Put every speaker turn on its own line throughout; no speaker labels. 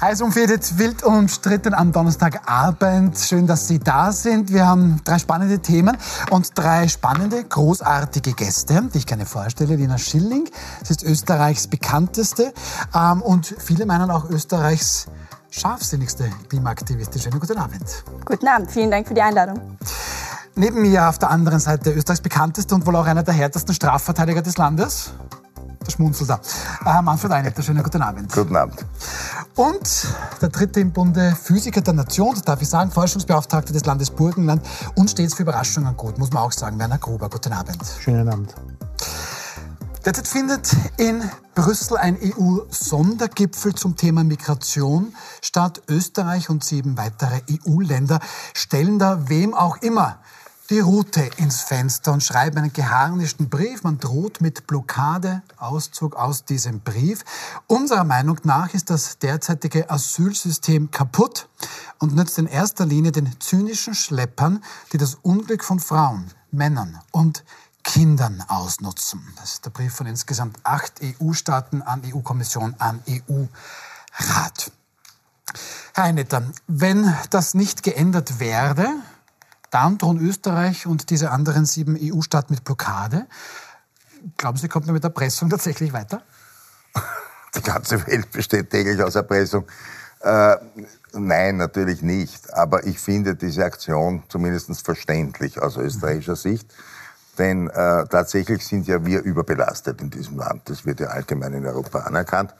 Heiß umfädet, wild umstritten am Donnerstagabend. Schön, dass Sie da sind. Wir haben drei spannende Themen und drei spannende, großartige Gäste, die ich gerne vorstelle. Lina Schilling, sie ist Österreichs bekannteste ähm, und viele meinen auch Österreichs scharfsinnigste Klimaaktivistin. Schönen guten Abend.
Guten Abend, vielen Dank für die Einladung.
Neben mir auf der anderen Seite Österreichs bekannteste und wohl auch einer der härtesten Strafverteidiger des Landes. Der schmunzelt da. Äh, Manfred Einetter, schönen guten Abend.
Guten Abend.
Und der dritte im Bunde, Physiker der Nation, das darf ich sagen, Forschungsbeauftragter des Landes Burgenland und stets für Überraschungen gut, muss man auch sagen, Werner Gruber. Guten Abend.
Schönen Abend.
Derzeit findet in Brüssel ein EU-Sondergipfel zum Thema Migration statt. Österreich und sieben weitere EU-Länder stellen da wem auch immer die Route ins Fenster und schreiben einen geharnischten Brief. Man droht mit Blockade, Auszug aus diesem Brief. Unserer Meinung nach ist das derzeitige Asylsystem kaputt und nützt in erster Linie den zynischen Schleppern, die das Unglück von Frauen, Männern und Kindern ausnutzen. Das ist der Brief von insgesamt acht EU-Staaten an EU-Kommission, an EU-Rat. Herr Einetter, wenn das nicht geändert werde, dann drohen Österreich und diese anderen sieben EU-Staaten mit Blockade. Glauben Sie, kommt man mit Erpressung tatsächlich weiter?
Die ganze Welt besteht täglich aus Erpressung. Äh, nein, natürlich nicht. Aber ich finde diese Aktion zumindest verständlich aus österreichischer Sicht. Denn äh, tatsächlich sind ja wir überbelastet in diesem Land. Das wird ja allgemein in Europa anerkannt.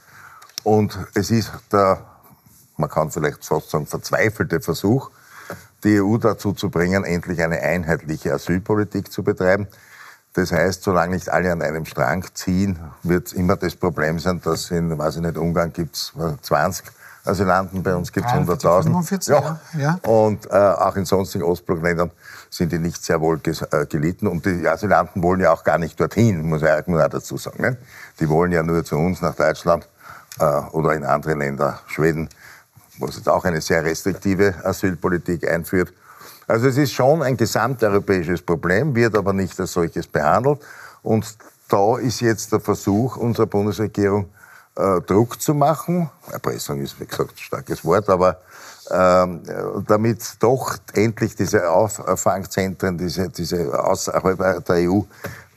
Und es ist der, man kann vielleicht fast sagen, verzweifelte Versuch, die EU dazu zu bringen, endlich eine einheitliche Asylpolitik zu betreiben. Das heißt, solange nicht alle an einem Strang ziehen, wird immer das Problem sein, dass in, weiß ich nicht, Ungarn gibt's 20 Asylanten, bei uns gibt's 100.000.
Ja. ja.
Und äh, auch in sonstigen Ostblockländern sind die nicht sehr wohl äh, gelitten. Und die Asylanten wollen ja auch gar nicht dorthin, muss ich auch dazu sagen. Ne? Die wollen ja nur zu uns nach Deutschland äh, oder in andere Länder, Schweden, wo es jetzt auch eine sehr restriktive Asylpolitik einführt. Also es ist schon ein gesamteuropäisches Problem, wird aber nicht als solches behandelt. Und da ist jetzt der Versuch unserer Bundesregierung, äh, Druck zu machen. Erpressung ist, wie gesagt, ein starkes Wort, aber ähm, damit doch endlich diese Auffangzentren, diese, diese außerhalb der EU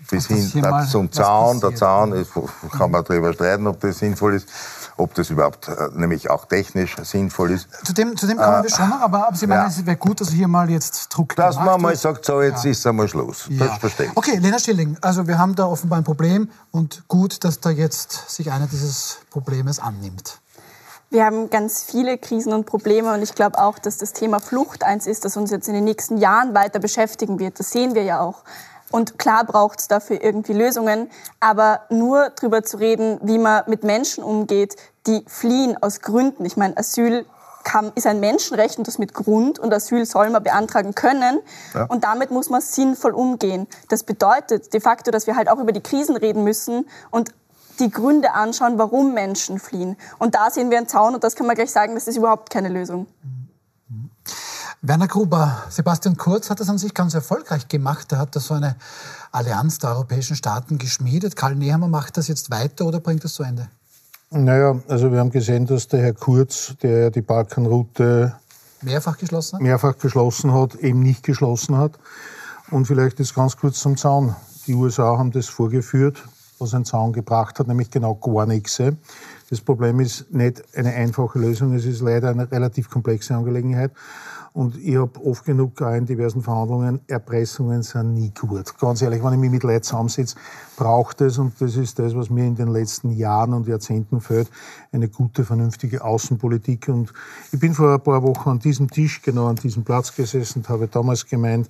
bis hin zum Zaun, der Zaun, ist, kann man darüber streiten, ob das sinnvoll ist, ob das überhaupt äh, nämlich auch technisch sinnvoll ist.
Zu dem, zu dem kommen äh, wir schon noch, aber, aber Sie meinen, ja. es wäre gut, dass hier mal jetzt Druck
Dass man mal sagt, so jetzt ja. ist einmal Schluss. Ja. Das verstehe ich.
Okay, Lena Schilling, also wir haben da offenbar ein Problem und gut, dass da jetzt sich einer dieses Problems annimmt.
Wir haben ganz viele Krisen und Probleme und ich glaube auch, dass das Thema Flucht eins ist, das uns jetzt in den nächsten Jahren weiter beschäftigen wird. Das sehen wir ja auch. Und klar braucht es dafür irgendwie Lösungen, aber nur darüber zu reden, wie man mit Menschen umgeht, die fliehen aus Gründen. Ich meine, Asyl kann, ist ein Menschenrecht und das mit Grund und Asyl soll man beantragen können. Ja. Und damit muss man sinnvoll umgehen. Das bedeutet de facto, dass wir halt auch über die Krisen reden müssen und die Gründe anschauen, warum Menschen fliehen. Und da sehen wir einen Zaun und das kann man gleich sagen, das ist überhaupt keine Lösung.
Werner Gruber, Sebastian Kurz hat das an sich ganz erfolgreich gemacht. Er hat da so eine Allianz der europäischen Staaten geschmiedet. Karl Nehammer macht das jetzt weiter oder bringt das zu Ende?
Naja, also wir haben gesehen, dass der Herr Kurz, der die Balkanroute
mehrfach geschlossen hat,
mehrfach geschlossen hat eben nicht geschlossen hat. Und vielleicht ist ganz kurz zum Zaun. Die USA haben das vorgeführt, was ein Zaun gebracht hat, nämlich genau gar nichts. Das Problem ist nicht eine einfache Lösung, es ist leider eine relativ komplexe Angelegenheit. Und ich habe oft genug auch in diversen Verhandlungen, Erpressungen sind nie gut. Ganz ehrlich, wenn ich mich mit Leuten zusammensitze, braucht es, und das ist das, was mir in den letzten Jahren und Jahrzehnten fehlt, eine gute, vernünftige Außenpolitik. Und ich bin vor ein paar Wochen an diesem Tisch, genau an diesem Platz gesessen und habe damals gemeint,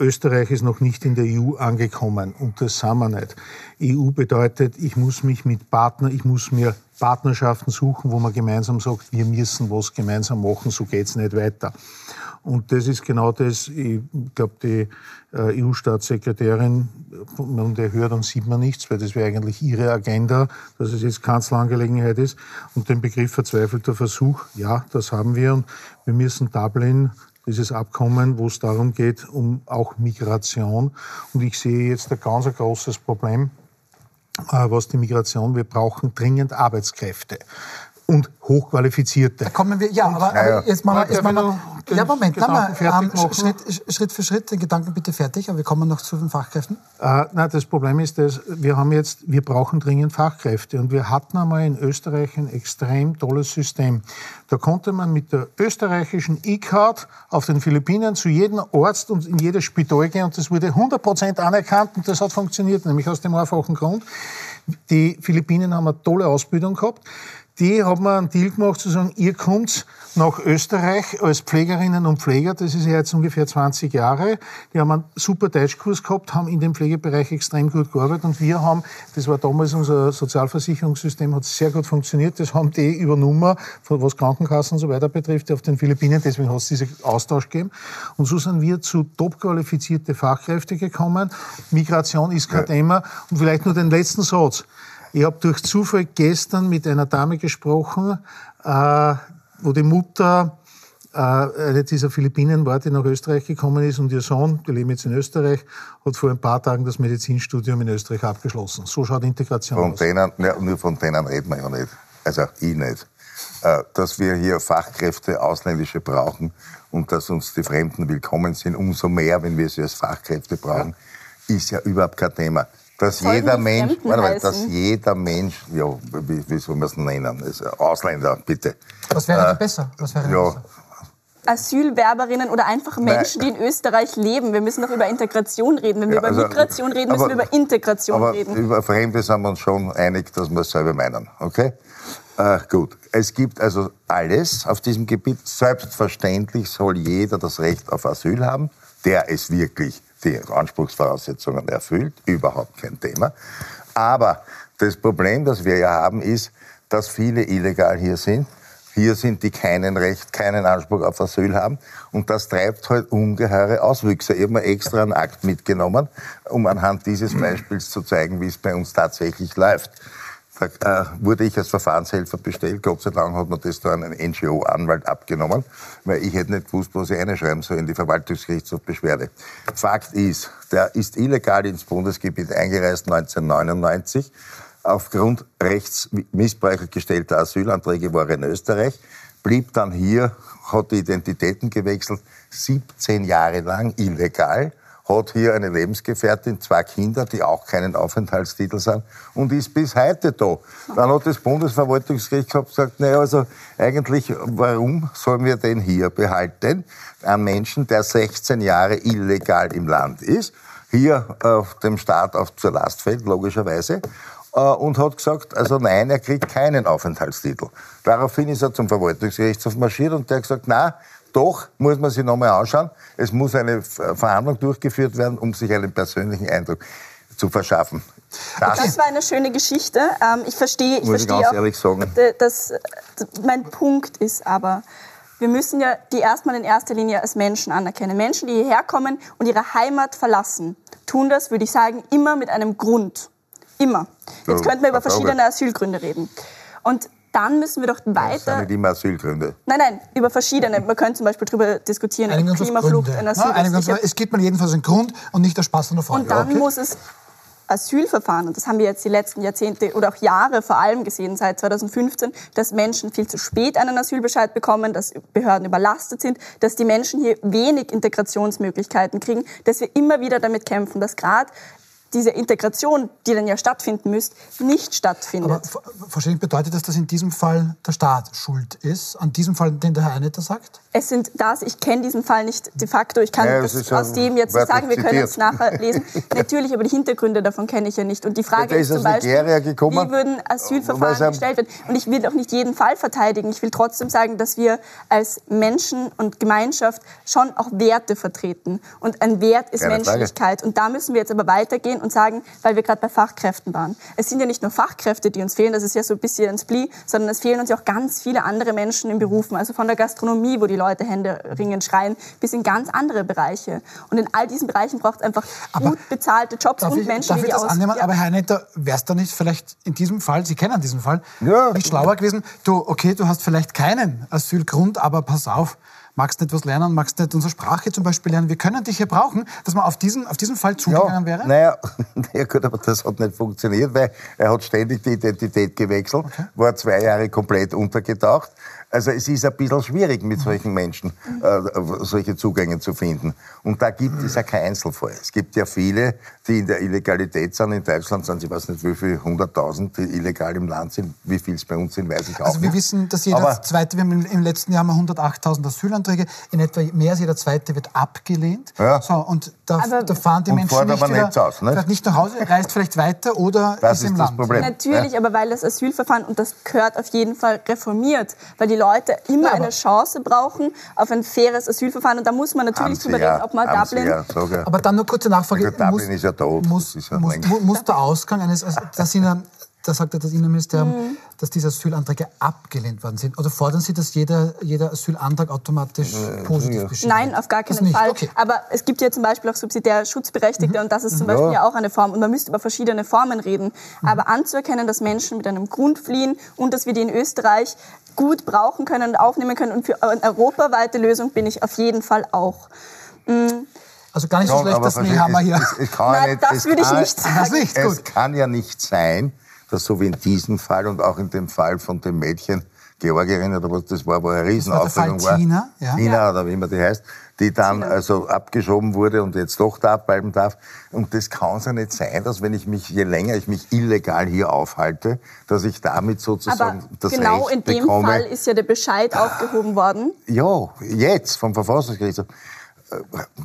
Österreich ist noch nicht in der EU angekommen und das sagen wir nicht. EU bedeutet, ich muss mich mit Partnern, ich muss mir Partnerschaften suchen, wo man gemeinsam sagt, wir müssen was gemeinsam machen, so geht's nicht weiter. Und das ist genau das, ich glaube, die äh, EU-Staatssekretärin, wenn der hört, dann sieht man nichts, weil das wäre eigentlich ihre Agenda, dass es jetzt Kanzlerangelegenheit ist. Und den Begriff verzweifelter Versuch, ja, das haben wir. Und wir müssen Dublin dieses Abkommen, wo es darum geht, um auch Migration. Und ich sehe jetzt ein ganz großes Problem, was die Migration, wir brauchen dringend Arbeitskräfte. Und Hochqualifizierte.
Da kommen wir, ja, aber,
Ja, ja.
aber jetzt machen wir, jetzt machen wir,
noch
ja, Moment,
den
nein,
fertig
ähm? Schritt, Schritt für Schritt, den Gedanken bitte fertig, aber wir kommen noch zu den Fachkräften.
Äh, nein, das Problem ist, dass wir haben jetzt, wir brauchen dringend Fachkräfte und wir hatten einmal in Österreich ein extrem tolles System. Da konnte man mit der österreichischen E-Card auf den Philippinen zu jedem Arzt und in jedes Spital gehen und das wurde 100% anerkannt und das hat funktioniert, nämlich aus dem einfachen Grund. Die Philippinen haben eine tolle Ausbildung gehabt. Die haben wir einen Deal gemacht, zu sagen, ihr kommt nach Österreich als Pflegerinnen und Pfleger, das ist ja jetzt ungefähr 20 Jahre. Die haben einen super Deutschkurs gehabt, haben in dem Pflegebereich extrem gut gearbeitet und wir haben, das war damals unser Sozialversicherungssystem, hat sehr gut funktioniert, das haben die übernommen, was Krankenkassen und so weiter betrifft, auf den Philippinen, deswegen hat es diesen Austausch gegeben. Und so sind wir zu top qualifizierte Fachkräfte gekommen. Migration ist kein Thema. Und vielleicht nur den letzten Satz. Ich habe durch Zufall gestern mit einer Dame gesprochen, äh, wo die Mutter äh, eine dieser Philippinen war, die nach Österreich gekommen ist und ihr Sohn, die leben jetzt in Österreich, hat vor ein paar Tagen das Medizinstudium in Österreich abgeschlossen. So schaut Integration
Von
aus.
denen, ja, nur von denen reden wir ja nicht. Also ich nicht. Äh, Dass wir hier Fachkräfte, ausländische brauchen und dass uns die Fremden willkommen sind, umso mehr, wenn wir sie als Fachkräfte brauchen, ist ja überhaupt kein Thema. Dass jeder Mensch, warte mal, dass jeder Mensch, ja, wie, wie soll man es nennen? Ausländer, bitte.
Was wäre denn besser? Was wäre
Ja,
besser?
Asylwerberinnen oder einfach Menschen, die in Österreich leben. Wir müssen doch über Integration reden. Wenn wir
Ja,
über
also,
Migration reden, müssen
aber-
wir über Integration
aber
reden.
über Fremde sind wir uns schon einig, dass wir es selber meinen. Okay? Äh, gut. Es gibt also alles auf diesem Gebiet. Selbstverständlich soll jeder das Recht auf Asyl haben, der es wirklich die Anspruchsvoraussetzungen erfüllt. Überhaupt kein Thema. Aber das Problem, das wir ja haben, ist, dass viele illegal hier sind. Hier sind die keinen Recht, keinen Anspruch auf Asyl haben. Und das treibt halt ungeheure Auswüchse. Ich habe mir extra einen Akt mitgenommen, um anhand dieses Beispiels zu zeigen, wie es bei uns tatsächlich läuft. Äh, wurde ich als Verfahrenshelfer bestellt. Gott sei Dank hat mir das da ein NGO-Anwalt abgenommen, weil ich hätte nicht gewusst, was ich einschreiben soll in die Verwaltungsgerichtshofbeschwerde. Fakt ist, der ist illegal ins Bundesgebiet eingereist 1999. Aufgrund rechtsmissbräuchlich gestellter Asylanträge war er in Österreich, blieb dann hier, hat die Identitäten gewechselt, 17 Jahre lang illegal hat hier eine Lebensgefährtin, zwei Kinder, die auch keinen Aufenthaltstitel sind und ist bis heute da. Dann hat das Bundesverwaltungsgericht gesagt, naja, also eigentlich, warum sollen wir den hier behalten? Einen Menschen, der 16 Jahre illegal im Land ist, hier auf dem Staat auf zur Last fällt, logischerweise, äh, und hat gesagt, also nein, er kriegt keinen Aufenthaltstitel. Daraufhin ist er zum Verwaltungsgerichtshof marschiert und der hat gesagt, na, doch muss man sich nochmal anschauen. Es muss eine Ver- Verhandlung durchgeführt werden, um sich einen persönlichen Eindruck zu verschaffen. Das,
Das war eine schöne Geschichte. Ähm, ich verstehe, ich
Muss ich
verstehe
ganz
auch,
ehrlich sagen.
dass, mein Punkt ist aber, wir müssen ja die erstmal in erster Linie als Menschen anerkennen. Menschen, die hierher kommen und ihre Heimat verlassen, tun das, würde ich sagen, immer mit einem Grund. Immer. Jetzt
Ja,
könnten wir über verschiedene Asylgründe reden. Und dann müssen wir doch
das sind
weiter.
nicht immer Asylgründe.
Nein, nein, über verschiedene. Man könnte zum Beispiel darüber diskutieren,
auf
Klimaflucht, ein Asyl. hab-
es gibt mal jedenfalls einen Grund und nicht der Spaß an der Freude.
und dann
Okay.
muss es Asylverfahren, und das haben wir jetzt die letzten Jahrzehnte oder auch Jahre vor allem gesehen, seit 2015, dass Menschen viel zu spät einen Asylbescheid bekommen, dass Behörden überlastet sind, dass die Menschen hier wenig Integrationsmöglichkeiten kriegen, dass wir immer wieder damit kämpfen, dass gerade diese Integration, die dann ja stattfinden müsste, nicht stattfindet.
Aber ver- verständlich bedeutet das, dass in diesem Fall der Staat schuld ist, an diesem Fall, den der Herr Einetter sagt?
Es sind das, ich kenne diesen Fall nicht de facto, ich kann
Ja, das
aus dem jetzt nicht sagen, wir können es nachher lesen. Natürlich, aber die Hintergründe davon kenne ich ja nicht. Und die Frage ist
ist
zum Beispiel,
gekommen?
wie würden Asylverfahren gestellt werden? Und ich will auch nicht jeden Fall verteidigen. Ich will trotzdem sagen, dass wir als Menschen und Gemeinschaft schon auch Werte vertreten. Und ein Wert ist
Keine Frage.
Menschlichkeit. Und da müssen wir jetzt aber weitergehen und sagen, weil wir gerade bei Fachkräften waren. Es sind ja nicht nur Fachkräfte, die uns fehlen, das ist ja so ein bisschen ein Splee, sondern es fehlen uns ja auch ganz viele andere Menschen in Berufen. Also von der Gastronomie, wo die Leute händeringend schreien, bis in ganz andere Bereiche. Und in all diesen Bereichen braucht es einfach
Aber
gut bezahlte Jobs
Darf
und
ich,
Menschen,
darf
die
ich
die
das
aus...
annehmen?
Ja.
Aber Herr Netter, wäre es da nicht vielleicht in diesem Fall, Sie kennen diesen Fall,
Ja.
nicht schlauer gewesen? Du, okay, du hast vielleicht keinen Asylgrund, aber pass auf, magst du nicht was lernen, magst du nicht unsere Sprache zum Beispiel lernen, wir können dich hier brauchen, dass man auf diesen, auf diesen Fall zugegangen wäre?
Naja, naja, gut, aber das hat nicht funktioniert, weil er hat ständig die Identität gewechselt, okay. war zwei Jahre komplett untergetaucht. Also es ist ein bisschen schwierig, mit solchen Menschen äh, solche Zugänge zu finden. Und da gibt es ja kein Einzelfall. Es gibt ja viele, die in der Illegalität sind. In Deutschland sind, ich weiß nicht, wie viele hunderttausend, die illegal im Land sind. Wie viel es bei uns sind, weiß ich auch
also wir
nicht.
wissen, dass jeder Aber zweite, wir haben im letzten Jahr mal 108.000 Asylanträge, in etwa mehr als jeder zweite wird abgelehnt. Ja. So, und da, da fahren die Menschen nicht, wieder, aus, nicht? nicht nach Hause, reist vielleicht weiter oder
das
ist,
ist
im
das
Land.
Problem.
Natürlich, ja? aber weil das Asylverfahren, und das gehört auf jeden Fall reformiert, weil die Leute immer ja, eine Chance brauchen auf ein faires Asylverfahren. Und da muss man natürlich drüber reden, ob man Dublin...
Ja,
aber dann nur kurze Nachfrage.
Dublin muss, ist ja tot.
Muss, ja muss, muss, der Ausgang eines... Das sind ja da sagt das Innenministerium, mhm. dass diese Asylanträge abgelehnt worden sind. Oder fordern Sie, dass jeder, jeder Asylantrag automatisch äh, positiv ja. beschieden
Nein, auf gar keinen Fall. Okay. Aber es gibt ja zum Beispiel auch subsidiär Schutzberechtigte mhm. und das ist zum Beispiel ja auch eine Form. Und man müsste über verschiedene Formen reden. Mhm. Aber anzuerkennen, dass Menschen mit einem Grund fliehen und dass wir die in Österreich gut brauchen können und aufnehmen können und für eine europaweite Lösung bin ich auf jeden Fall auch.
Mhm. Also gar nicht so schlecht, dass Nehammer hier.
Es, es kann Nein,
nicht, das würde ich nicht sagen. Das
nicht, gut. Es kann ja nicht sein, dass so wie in diesem Fall und auch in dem Fall von dem Mädchen, Georgierin oder was das war, wo eine Riesenaufregung war.
Tina, ja.
Tina oder wie immer die heißt, die dann Tina. also abgeschoben wurde und jetzt doch da abbleiben darf. Und das kann es ja nicht sein, dass wenn ich mich, je länger ich mich illegal hier aufhalte, dass ich damit sozusagen
Aber
das
genau
Recht
in dem Fall ist ja der Bescheid aufgehoben worden.
Ja, jetzt vom Verfassungsgerichtshof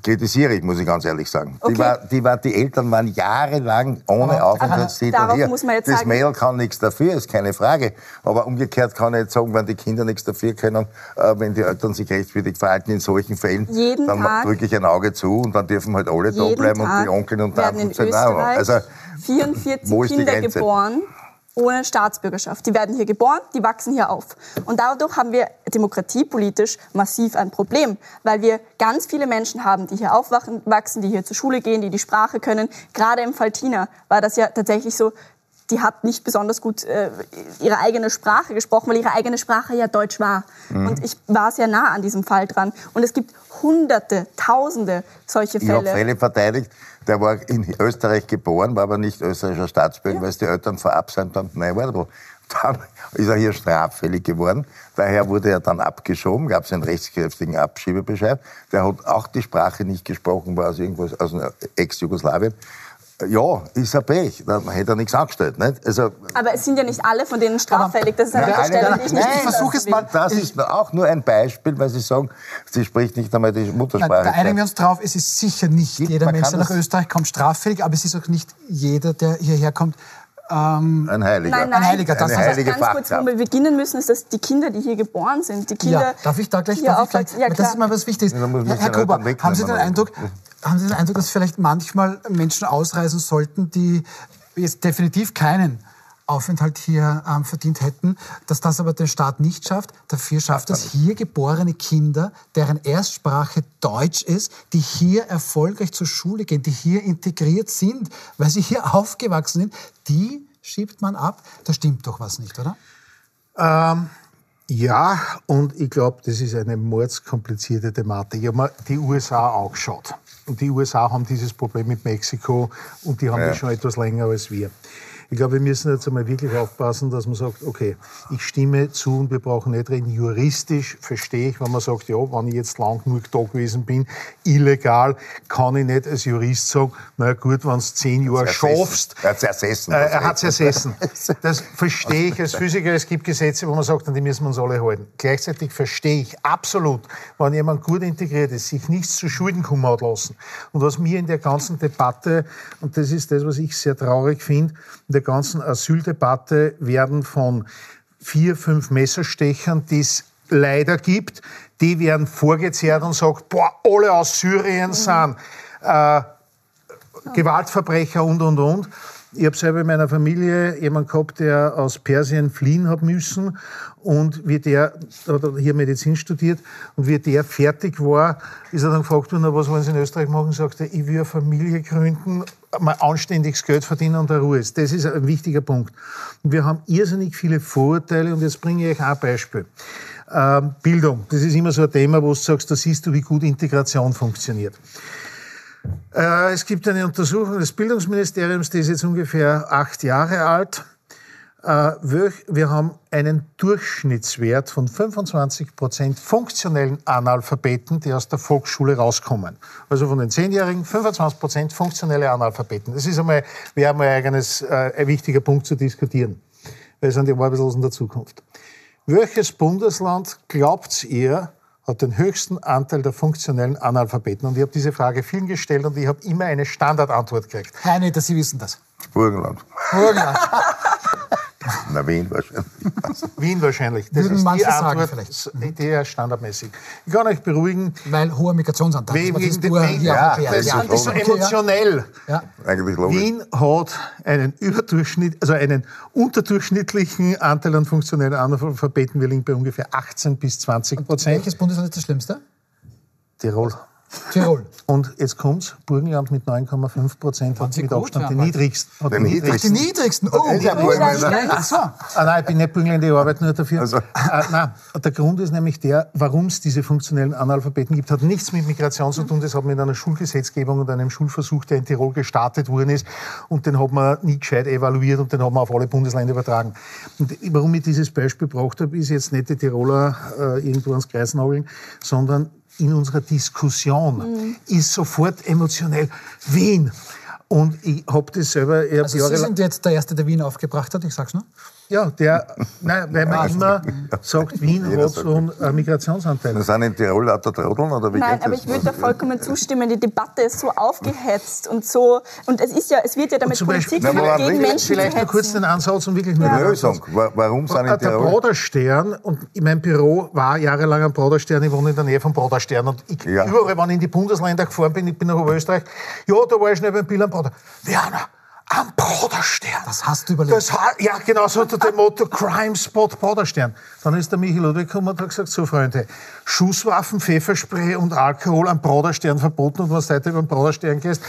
kritisiere ich, muss ich ganz ehrlich sagen. Okay. Die, war, die, war, die Eltern waren jahrelang ohne Aufenthaltstitel hier.
Muss man jetzt
das
sagen,
Mädel kann nichts dafür, ist keine Frage. Aber umgekehrt kann ich jetzt sagen, wenn die Kinder nichts dafür können, äh, wenn die Eltern sich rechtswidrig verhalten in solchen Fällen,
jeden
dann drücke ich ein Auge zu und dann dürfen halt alle da bleiben und die Onkel und Tanten
sind auch. Also, 44 Kinder geboren ohne Staatsbürgerschaft. Die werden hier geboren, die wachsen hier auf. Und dadurch haben wir demokratiepolitisch massiv ein Problem, weil wir ganz viele Menschen haben, die hier aufwachsen, die hier zur Schule gehen, die die Sprache können. Gerade im Fall Tina war das ja tatsächlich so, die hat nicht besonders gut äh, ihre eigene Sprache gesprochen, weil ihre eigene Sprache ja Deutsch war. Mhm. Und ich war sehr nah an diesem Fall dran. Und es gibt Hunderte, Tausende solche Fälle.
Ich habe Fälle verteidigt, der war in Österreich geboren, war aber nicht österreichischer Staatsbürger, ja. weil es die Eltern verabsäumt haben. Nein, warte Dann ist er hier straffällig geworden. Daher wurde er dann abgeschoben, gab es einen rechtskräftigen Abschiebebescheid. Der hat auch die Sprache nicht gesprochen, war aus irgendwo aus Ex-Jugoslawien. Ja, ist ein Pech. Da hätte er nichts angestellt. Nicht? Also,
aber es sind ja nicht alle von denen straffällig. Das ist eine Unterstellung, die ich nicht
Nein, versuche es mal. Das ist auch nur ein Beispiel, weil Sie sagen, sie spricht nicht einmal die Muttersprache.
Nein, da einigen wir uns drauf, es ist sicher nicht Gibt, jeder Mensch, der nach Österreich kommt, straffällig, aber es ist auch nicht jeder, der hierher kommt,
ähm, ein Heiliger.
Nein, nein,
ein Heiliger.
Das
eine
heilige ganz kurz, wo wir beginnen müssen, ist, dass die Kinder, die hier geboren sind, die Kinder.
Ja, darf ich da gleich? Darf ich gleich ja, das ist mal was Wichtiges. Ja, Herr, Gruber, haben Sie den Eindruck, haben Sie den Eindruck, dass vielleicht manchmal Menschen ausreisen sollten, die jetzt definitiv keinen Aufenthalt hier ähm, verdient hätten, dass das aber der Staat nicht schafft. Dafür schafft es hier geborene Kinder, deren Erstsprache Deutsch ist, die hier erfolgreich zur Schule gehen, die hier integriert sind, weil sie hier aufgewachsen sind, die schiebt man ab. Da stimmt doch was nicht, oder?
Ähm, ja, und ich glaube, das ist eine mordskomplizierte Thematik. Ich habe mir die USA auch geschaut. Und die USA haben dieses Problem mit Mexiko und die haben ja. das schon etwas länger als wir. Ich glaube, wir müssen jetzt einmal wirklich aufpassen, dass man sagt, okay, ich stimme zu und wir brauchen nicht reden. Juristisch verstehe ich, wenn man sagt, ja, wenn ich jetzt lang genug da gewesen bin, illegal, kann ich nicht als Jurist sagen, na gut, wenn du zehn Jahre schaffst.
Er hat es ersessen.
Äh, er hat es ersessen. Das verstehe ich als Physiker. Es gibt Gesetze, wo man sagt, an die müssen wir uns alle halten. Gleichzeitig verstehe ich absolut, wenn jemand gut integriert ist, sich nichts zu Schulden kommen hat lassen. Und was mir in der ganzen Debatte, und das ist das, was ich sehr traurig finde, der ganzen Asyldebatte werden von vier, fünf Messerstechern, die es leider gibt, die werden vorgezehrt und sagt, boah, alle aus Syrien sind äh, Gewaltverbrecher und, und, und. Ich habe selber in meiner Familie jemanden gehabt, der aus Persien fliehen hat müssen und wie der, hat hier Medizin studiert und wie der fertig war, ist er dann gefragt worden, was wollen Sie in Österreich machen? Sagte ich will eine Familie gründen, mal anständiges Geld verdienen und der Ruhe ist. Das ist ein wichtiger Punkt. Und wir haben irrsinnig viele Vorurteile und jetzt bringe ich euch ein Beispiel. Ähm, Bildung, das ist immer so ein Thema, wo du sagst, da siehst du, wie gut Integration funktioniert. Äh, es gibt eine Untersuchung des Bildungsministeriums, die ist jetzt ungefähr acht Jahre alt. Äh, wir haben einen Durchschnittswert von 25 Prozent funktionellen Analphabeten, die aus der Volksschule rauskommen. Also von den Zehnjährigen 25 Prozent funktionelle Analphabeten. Das ist einmal, wäre einmal eigenes, äh, ein wichtiger Punkt zu diskutieren. Weil es sind die Arbeitslosen der Zukunft. Welches Bundesland glaubt ihr, hat den höchsten Anteil der funktionellen Analphabeten? Und ich habe diese Frage vielen gestellt und ich habe immer eine Standardantwort gekriegt.
Herr Netter, Sie wissen das.
Burgenland.
Burgenland.
Na, Wien wahrscheinlich.
Wien wahrscheinlich. Das
Würden
ist
manche
die
sagen
Antwort,
vielleicht.
die ist standardmäßig. Ich kann euch beruhigen,
Weil hoher Migrationsanteil.
Wegen
ist nur hier
ja, das ist
so emotionell.
Ja.
Eigentlich logisch.
Wien hat einen Überdurchschnitt, also einen unterdurchschnittlichen Anteil an funktionellen Analphabeten. Wir liegen bei ungefähr 18 bis 20 Prozent.
Welches Bundesland ist das Schlimmste?
Tirol.
Tirol.
Und jetzt kommt's, Burgenland mit 9,5 Prozent hat
Sie
mit Abstand
ja, Mann.
niedrigsten. Hat
Den
den
niedrigsten.
Die niedrigsten. Oh,
ist ja
die
Burgenland.
so.
Ah, nein, ich bin nicht Burgenländer, ich arbeite nur dafür.
Also.
Äh, nein, der Grund ist nämlich der, warum es diese funktionellen Analphabeten gibt, hat nichts mit Migration zu tun. Das hat mit einer Schulgesetzgebung und einem Schulversuch, der in Tirol gestartet worden ist. Und den hat man nie gescheit evaluiert und den hat man auf alle Bundesländer übertragen. Und warum ich dieses Beispiel gebracht habe, ist jetzt nicht die Tiroler äh, irgendwo ans Kreis nageln, sondern in unserer Diskussion ist sofort emotionell Wien. Und ich habe das selber, ich hab
Also Sie sind jetzt der Erste, der Wien aufgebracht hat, ich sag's nur.
Ja, der, nein, weil man immer sagt, Wien
Jeder
hat so einen äh, Migrationsanteil.
Das sind in Tirol lauter Trodeln, oder wie
Nein,
geht
aber
das?
ich würde da vollkommen zustimmen. Die Debatte ist so aufgehetzt und so und es ist ja, es wird ja damit Politik
Na,
gemacht,
woran
gegen? Menschen
Vielleicht nur kurz den Ansatz und wirklich nur
Die
den
Lösung. Wa- Warum sind in
Der
Tirol...
Broderstern, und mein Büro war jahrelang am Broderstern, ich wohne in der Nähe vom Broderstern. Und ich,
Ja.
überall, wenn ich in die Bundesländer gefahren bin, ich bin nach Oberösterreich, ja, da war ich schnell beim Bill am Broder. Werner, am Broderstern.
Das hast du überlebt.
Das, ja, genau so unter dem Motto Crime Spot Broderstern. Dann ist der Michi Ludwig gekommen und hat gesagt, so Freunde, Schusswaffen, Pfefferspray und Alkohol am Broderstern verboten und wenn du heute über den Broderstern gehst,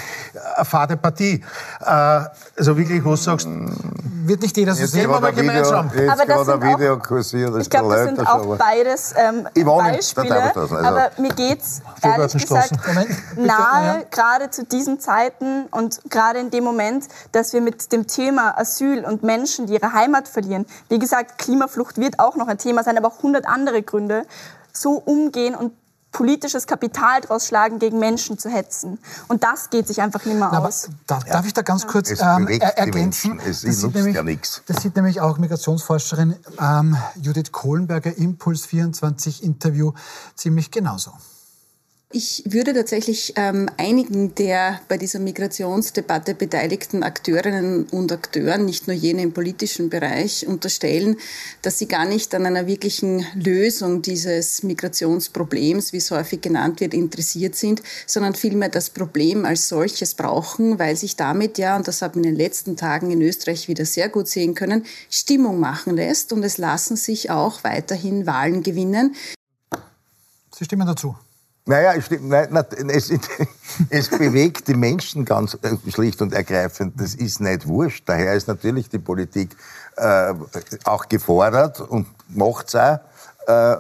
eine fade Partie. Äh, also wirklich, wo du sagst,
Wird nicht jeder so
Jetzt
sehen.
mal
ein Video,
gemeinsam.
jetzt
Aber das sind auch-
Video kursiert, das
Ich glaube, das
ist
sind auch beides ähm, Beispiele.
Also-
aber mir geht's ehrlich gesagt nahe,
ja.
gerade zu diesen Zeiten und gerade in dem Moment, dass wir mit dem Thema Asyl und Menschen, die ihre Heimat verlieren, wie gesagt, Klimaflucht wird auch noch ein Thema sein, aber auch hundert andere Gründe, so umgehen und politisches Kapital draus schlagen, gegen Menschen zu hetzen. Und das geht sich einfach nicht mehr
Na,
aus.
da, darf ich da ganz kurz
Es
ähm,
bewegt
er-
die
ergänzen?
Menschen. Es
Das sieht nämlich-
ja nichts.
Das sieht nämlich auch Migrationsforscherin ähm, Judith Kohlenberger im Puls 24 Interview ziemlich genauso.
Ich würde tatsächlich ähm, einigen der bei dieser Migrationsdebatte beteiligten Akteurinnen und Akteuren, nicht nur jene im politischen Bereich, unterstellen, dass sie gar nicht an einer wirklichen Lösung dieses Migrationsproblems, wie es häufig genannt wird, interessiert sind, sondern vielmehr das Problem als solches brauchen, weil sich damit ja, und das haben wir in den letzten Tagen in Österreich wieder sehr gut sehen können, Stimmung machen lässt und es lassen sich auch weiterhin Wahlen gewinnen.
Sie stimmen dazu.
Naja, es, es, es bewegt die Menschen ganz äh, schlicht und ergreifend. Das ist nicht wurscht. Daher ist natürlich die Politik äh, auch gefordert und macht's auch äh,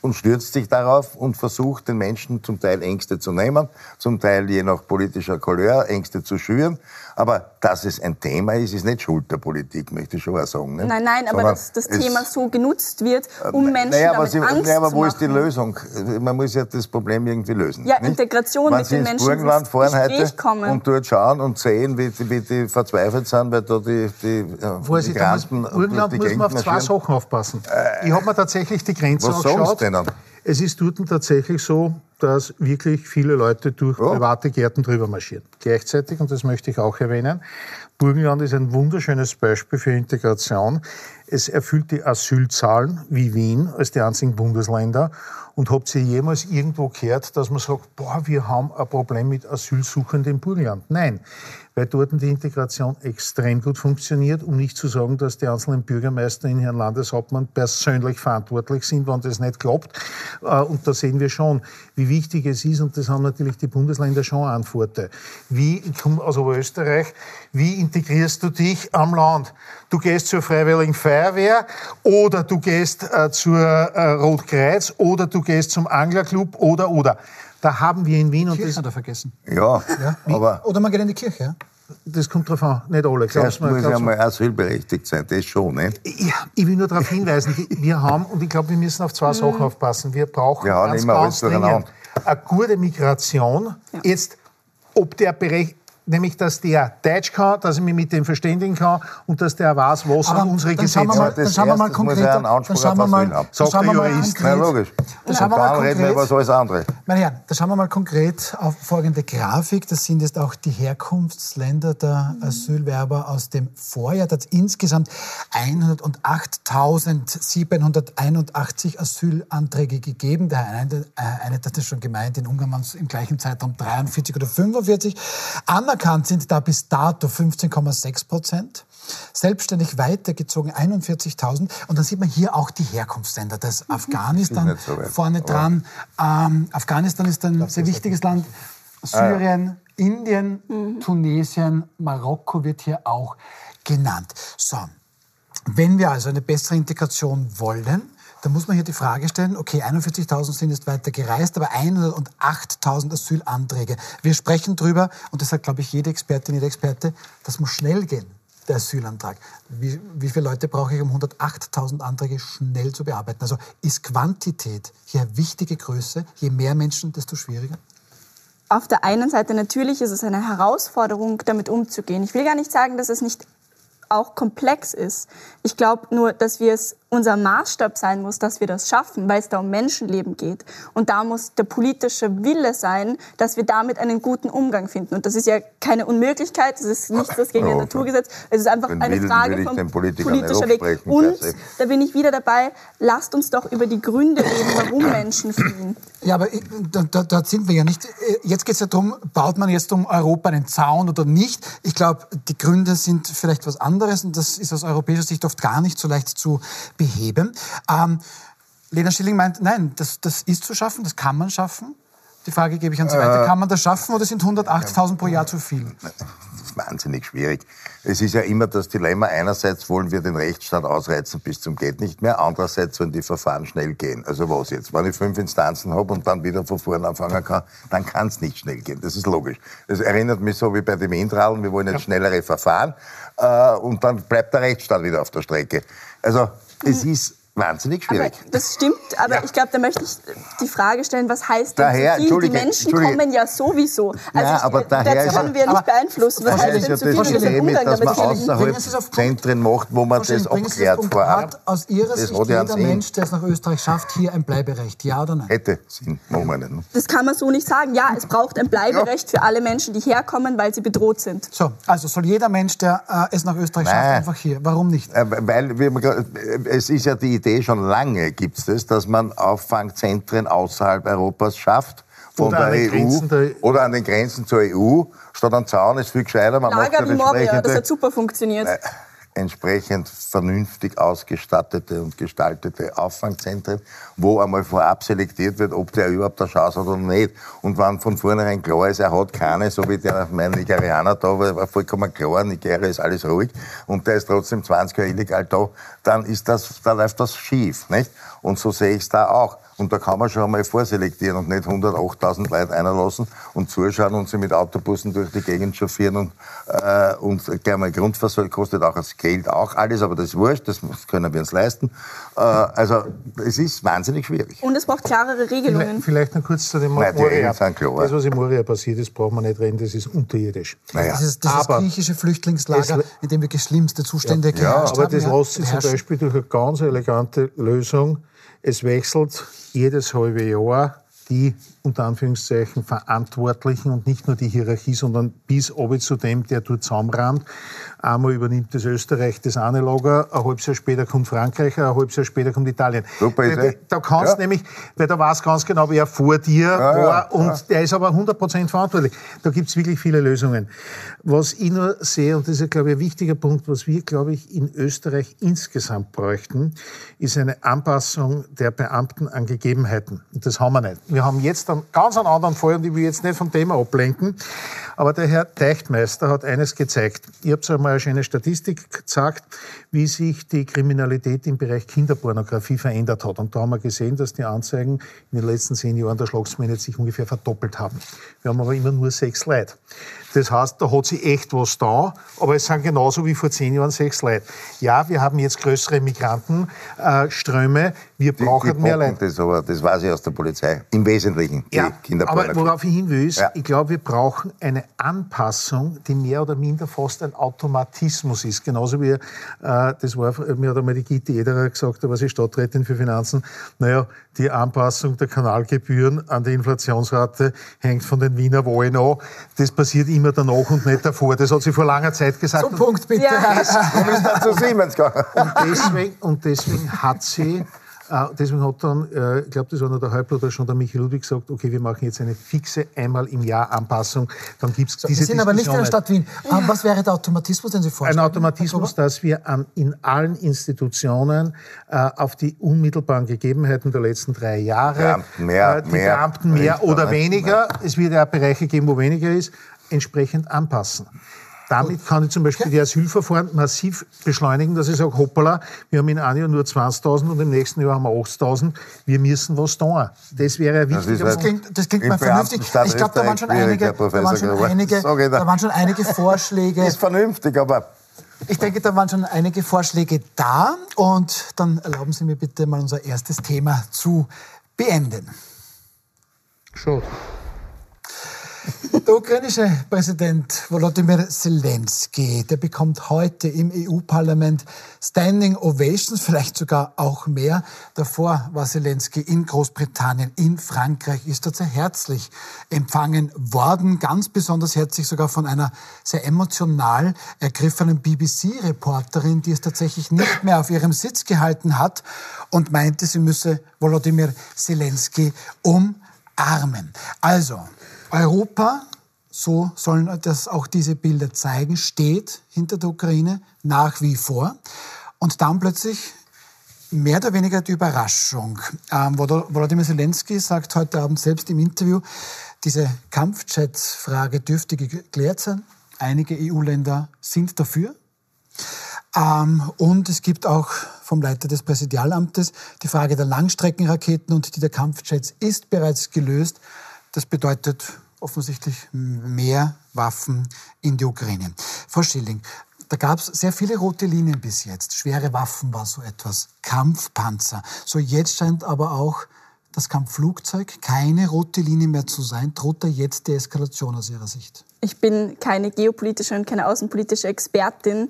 und stürzt sich darauf und versucht den Menschen zum Teil Ängste zu nehmen, zum Teil je nach politischer Couleur Ängste zu schüren. Aber dass es ein Thema ist, ist nicht Schuld der Politik, möchte ich schon auch sagen. Ne?
Nein, nein, aber
Sondern
dass das
es-
Thema so genutzt wird, um Menschen
naja, aber,
damit
sie,
Angst
naja, aber
zu
wo
machen.
ist die Lösung? Man muss ja das Problem irgendwie lösen.
Ja,
nicht?
Integration
Wenn
mit
Sie
den
ins
Menschen
Burgenland fahren heute
kommen.
und dort schauen und sehen, wie die, wie die verzweifelt sind, weil da die, die äh,
Vorsicht, da muss,
Migranten
Burgenland
durch die
muss man auf zwei. Sachen aufpassen. ich habe mir tatsächlich die Grenze
Was sagen
angeschaut.
Denn?
Es ist dort tatsächlich so, dass wirklich viele Leute durch
Ja.
private Gärten drüber marschieren. Gleichzeitig, und das möchte ich auch erwähnen, Burgenland ist ein wunderschönes Beispiel für Integration. Es erfüllt die Asylzahlen wie Wien als die einzigen Bundesländer. Und habt ihr jemals irgendwo gehört, dass man sagt, boah, wir haben ein Problem mit Asylsuchenden im Burgenland? Nein, weil dort die Integration extrem gut funktioniert, um nicht zu sagen, dass die einzelnen Bürgermeister in Herrn Landeshauptmann persönlich verantwortlich sind, wenn das nicht klappt. Äh, Und da sehen wir schon, wie wichtig es ist, und das haben natürlich die Bundesländer schon Antworten. Wie, ich komme aus Oberösterreich, wie integrierst du dich am Land? Du gehst zur Freiwilligen Feuerwehr oder du gehst äh, zur äh, Rotkreuz oder du gehst zum Anglerclub oder oder. Da haben wir in Wien und
Kirche
das,
hat er vergessen.
Ja,
Ja?
aber
Oder man geht in die Kirche. Ja?
das kommt drauf an, nicht alle.
Zuerst
mir,
muss ja mal asylberechtigt sein, das schon, nicht?
Ja, ich will nur darauf hinweisen, wir haben, und ich glaube, wir müssen auf zwei Sachen aufpassen. Wir brauchen
Wir
ganz,
immer alles
ganz dringend. Eine gute Migration. Jetzt, ob der Bereich, nämlich, dass der Deutsch kann, dass ich mich mit dem verständigen kann und dass der weiß, was
Aber
sind unsere
dann schauen wir
Gesetze.
mal,
Aber das
dann schauen wir mal konkret.
ja
Dann schauen wir
auf
mal, dann schauen wir konkret.
logisch.
Dann
Und
schauen wir mal
dann reden wir über
konkret.
so alles andere.
Meine Herren, da schauen wir mal konkret auf folgende Grafik. Das sind jetzt auch die Herkunftsländer der Asylwerber aus dem Vorjahr. Da hat es insgesamt 108.781 Asylanträge gegeben. Der eine, äh, eine hat das schon gemeint, in Ungarn waren es im gleichen Zeitraum 43 oder 45. Anerkannt sind da bis dato 15,6 Prozent. Selbstständig weitergezogen 41.000. Und dann sieht man hier auch die Herkunftsländer. Das Afghanistan
so
vorne dran. Ähm, Afghanistan ist ein sehr wichtiges Land. Syrien, Indien, Tunesien, Marokko wird hier auch genannt. So, wenn wir also eine bessere Integration wollen, dann muss man hier die Frage stellen, okay, 41.000 sind jetzt weiter gereist, aber 108.000 Asylanträge. Wir sprechen drüber, und das sagt, glaube ich, jede Expertin, jeder Experte, das muss schnell gehen, der Asylantrag. Wie, wie viele Leute brauche ich, um 108.000 Anträge schnell zu bearbeiten? Also ist Quantität hier wichtige Größe? Je mehr Menschen, desto schwieriger?
Auf der einen Seite natürlich ist es eine Herausforderung, damit umzugehen. Ich will gar nicht sagen, dass es nicht auch komplex ist. Ich glaube nur, dass wir es unser Maßstab sein muss, dass wir das schaffen, weil es da um Menschenleben geht. Und da muss der politische Wille sein, dass wir damit einen guten Umgang finden. Und das ist ja keine Unmöglichkeit, das ist nichts, das gegen ein Naturgesetz. Es ist einfach eine Frage
nicht
politischer Weg. Und da bin ich wieder dabei, lasst uns doch über die Gründe reden, warum Menschen fliehen.
Ja, aber da, da, da sind wir ja nicht. Jetzt geht es ja darum, baut man jetzt um Europa einen Zaun oder nicht? Ich glaube, die Gründe sind vielleicht was anderes und das ist aus europäischer Sicht oft gar nicht so leicht zu beheben. Ähm, Lena Schilling meint, nein, das, das ist zu schaffen, das kann man schaffen. Die Frage gebe ich an Sie weiter. Kann man das schaffen oder sind 108.000 pro Jahr zu viel?
Das ist wahnsinnig schwierig. Es ist ja immer das Dilemma, einerseits wollen wir den Rechtsstaat ausreizen bis zum geht nicht mehr, andererseits sollen die Verfahren schnell gehen. Also was jetzt? Wenn ich fünf Instanzen habe und dann wieder von vorne anfangen kann, dann kann es nicht schnell gehen. Das ist logisch. Das erinnert mich so wie bei den Windradeln, wir wollen jetzt schnellere Verfahren äh, und dann bleibt der Rechtsstaat wieder auf der Strecke. Also es ist wahnsinnig
Aber
schwierig.
das stimmt, aber
Ja.
ich glaube, da möchte ich die Frage stellen, was heißt denn
Daher,
zu viel? Die Menschen kommen ja sowieso. Also
Ja,
ich,
aber daher
das
ist
können
ja-
wir nicht
aber-
beeinflussen. Was
Das
heißt
ist ja
denn
das
zu viel? Wir müssen
Problem,
Umgang
dass man außerhalb. Zentren macht, wo man das abklärt vorab.
Hat aus Ihrer
Das
Sicht
ja
jeder
Sinn.
Mensch, der es nach Österreich schafft, hier ein Bleiberecht? Ja oder nein?
Hätte Sinn, machen wir nicht. ne?
Das kann man so nicht sagen. Ja, es braucht ein Bleiberecht für alle Menschen, die herkommen, weil sie bedroht sind.
So, also soll jeder Mensch, der äh, es nach Österreich schafft, einfach hier. Warum nicht?
Äh, Weil äh, es ist ja die Idee schon lange, gibt es das, dass man Auffangzentren außerhalb Europas schafft. Von
Oder an den
der EU
Grenzen der-
oder an den Grenzen zur EU. Statt ein Zaun ist viel gescheiter. Man macht
Lager wie
dann
Moria, das hat super funktioniert.
äh, entsprechend vernünftig ausgestattete und gestaltete Auffangzentren, wo einmal vorab selektiert wird, ob der überhaupt eine Chance hat oder nicht. Und wenn von vornherein klar ist, er hat keine, so wie der mein Nigerianer da, war war vollkommen klar, Nigeria ist alles ruhig und der ist trotzdem 20 Jahre illegal da, dann ist das, dann läuft das schief, nicht? Und so sehe ich es da auch. Und da kann man schon einmal vorselektieren und nicht 108.000 Leute einlassen und zuschauen und sie mit Autobussen durch die Gegend chauffieren und, äh, und gleich mal Grundversorgung kostet auch das Geld auch alles, aber das ist wurscht, das können wir uns leisten. Äh, also es ist wahnsinnig schwierig.
Und es braucht klarere Regelungen.
Vielleicht, vielleicht noch kurz zu dem
Nein, die
Moria.
Regeln sind klar.
Das, was in Moria passiert ist, braucht man nicht reden, das ist unterirdisch.
Naja.
Das ist das
Aber-
griechische Flüchtlingslager,
Es-
in dem wir schlimmste Zustände
Ja,
geherrscht
Aber
haben.
das
ja,
lässt sich zum. Beispiel durch eine ganz elegante Lösung. Es wechselt jedes halbe Jahr die unter Anführungszeichen Verantwortlichen und nicht nur die Hierarchie, sondern bis oben zu dem, der dort zusammenrahmt. Einmal übernimmt das Österreich das eine Lager, ein halbes Jahr später kommt Frankreich, ein halbes Jahr später kommt Italien.
Super Idee.
Da kannst
Ja.
nämlich, weil da weiß ganz genau, wer vor dir
ja,
war und der ist aber 100% verantwortlich. Da gibt's wirklich viele Lösungen. Was ich nur sehe, und das ist, glaube ich, ein wichtiger Punkt, was wir, glaube ich, in Österreich insgesamt bräuchten, ist eine Anpassung der Beamten an Gegebenheiten. Und das haben wir nicht. wir haben jetzt einen ganz einen anderen und ich will jetzt nicht vom Thema ablenken. Aber der Herr Teichtmeister hat eines gezeigt. Ich habe einmal eine schöne Statistik gezeigt, wie sich die Kriminalität im Bereich Kinderpornografie verändert hat. Und da haben wir gesehen, dass die Anzeigen in den letzten zehn Jahren der Schlagsmänner sich ungefähr verdoppelt haben. Wir haben aber immer nur sechs Leute. Das heißt, da hat sich echt was da, aber es sind genauso wie vor zehn Jahren sechs Leute. Ja, wir haben jetzt größere Migrantenströme, wir brauchen
die
mehr Leute.
Das, aber das weiß ich aus der Polizei. Im Wesentlichen. Die
Ja, aber
Kinderpornografie.
worauf ich hin will, ist,
Ja.
ich glaube, wir brauchen eine Anpassung, die mehr oder minder fast ein Automatismus ist. Genauso wie, äh, das war, mir hat einmal die Gitte Ederer gesagt, da war sie Stadträtin für Finanzen, naja, die Anpassung der Kanalgebühren an die Inflationsrate hängt von den Wiener Wahlen an. Das passiert immer danach und nicht davor. Das hat sie vor langer Zeit gesagt.
Zum Punkt, bitte.
Ja.
Du bist dann zu Siemens gegangen.
Und deswegen, und deswegen hat sie, äh, deswegen hat dann, äh, ich glaube, das war noch der Halbbruder schon der Michael Ludwig gesagt, okay, wir machen jetzt eine fixe einmal im Jahr Anpassung. Dann gibt es
Wir
diese
sind aber nicht in der Stadt Wien. Ähm, Was wäre der Automatismus, den Sie
ein
vorstellen?
Automatismus, dass wir an, in allen Institutionen äh, auf die unmittelbaren Gegebenheiten der letzten drei Jahre,
Beamten mehr,
äh, die
mehr,
Beamten mehr oder
ne?
weniger, es wird ja Bereiche geben, wo weniger ist, entsprechend anpassen. Damit kann ich zum Beispiel die Asylverfahren massiv beschleunigen, dass ich sage, hoppala, wir haben in einem Jahr nur 20.000 und im nächsten Jahr haben wir 80.000. Wir müssen was tun. Das wäre ein
Das ist halt-
Das klingt, das klingt mal vernünftig. Ich glaube, da waren schon einige, da waren schon einige, da waren schon einige Vorschläge.
Ist vernünftig, aber
Ich denke, da waren schon einige Vorschläge da. Und dann erlauben Sie mir bitte mal unser erstes Thema zu beenden.
Schon.
Der ukrainische Präsident Volodymyr Zelensky, der bekommt heute im EU-Parlament Standing Ovations, vielleicht sogar auch mehr. Davor war Zelensky in Großbritannien, in Frankreich, ist dort sehr herzlich empfangen worden, ganz besonders herzlich sogar von einer sehr emotional ergriffenen BBC-Reporterin, die es tatsächlich nicht mehr auf ihrem Sitz gehalten hat und meinte, sie müsse Volodymyr Zelensky umarmen. Also, Europa, so sollen das auch diese Bilder zeigen, steht hinter der Ukraine nach wie vor. Und dann plötzlich mehr oder weniger die Überraschung. Ähm, Volod- Volodymyr Zelensky sagt heute Abend selbst im Interview, diese Kampfjets-Frage dürfte geklärt sein. Einige EU-Länder sind dafür. Ähm, und es gibt auch vom Leiter des Präsidialamtes die Frage der Langstreckenraketen und die der Kampfjets ist bereits gelöst. Das bedeutet offensichtlich mehr Waffen in die Ukraine. Frau Schilling, da gab es sehr viele rote Linien bis jetzt. Schwere Waffen war so etwas, Kampfpanzer. So jetzt scheint aber auch das Kampfflugzeug keine rote Linie mehr zu sein. Droht da jetzt die Eskalation aus Ihrer Sicht?
Ich bin keine geopolitische und keine außenpolitische Expertin,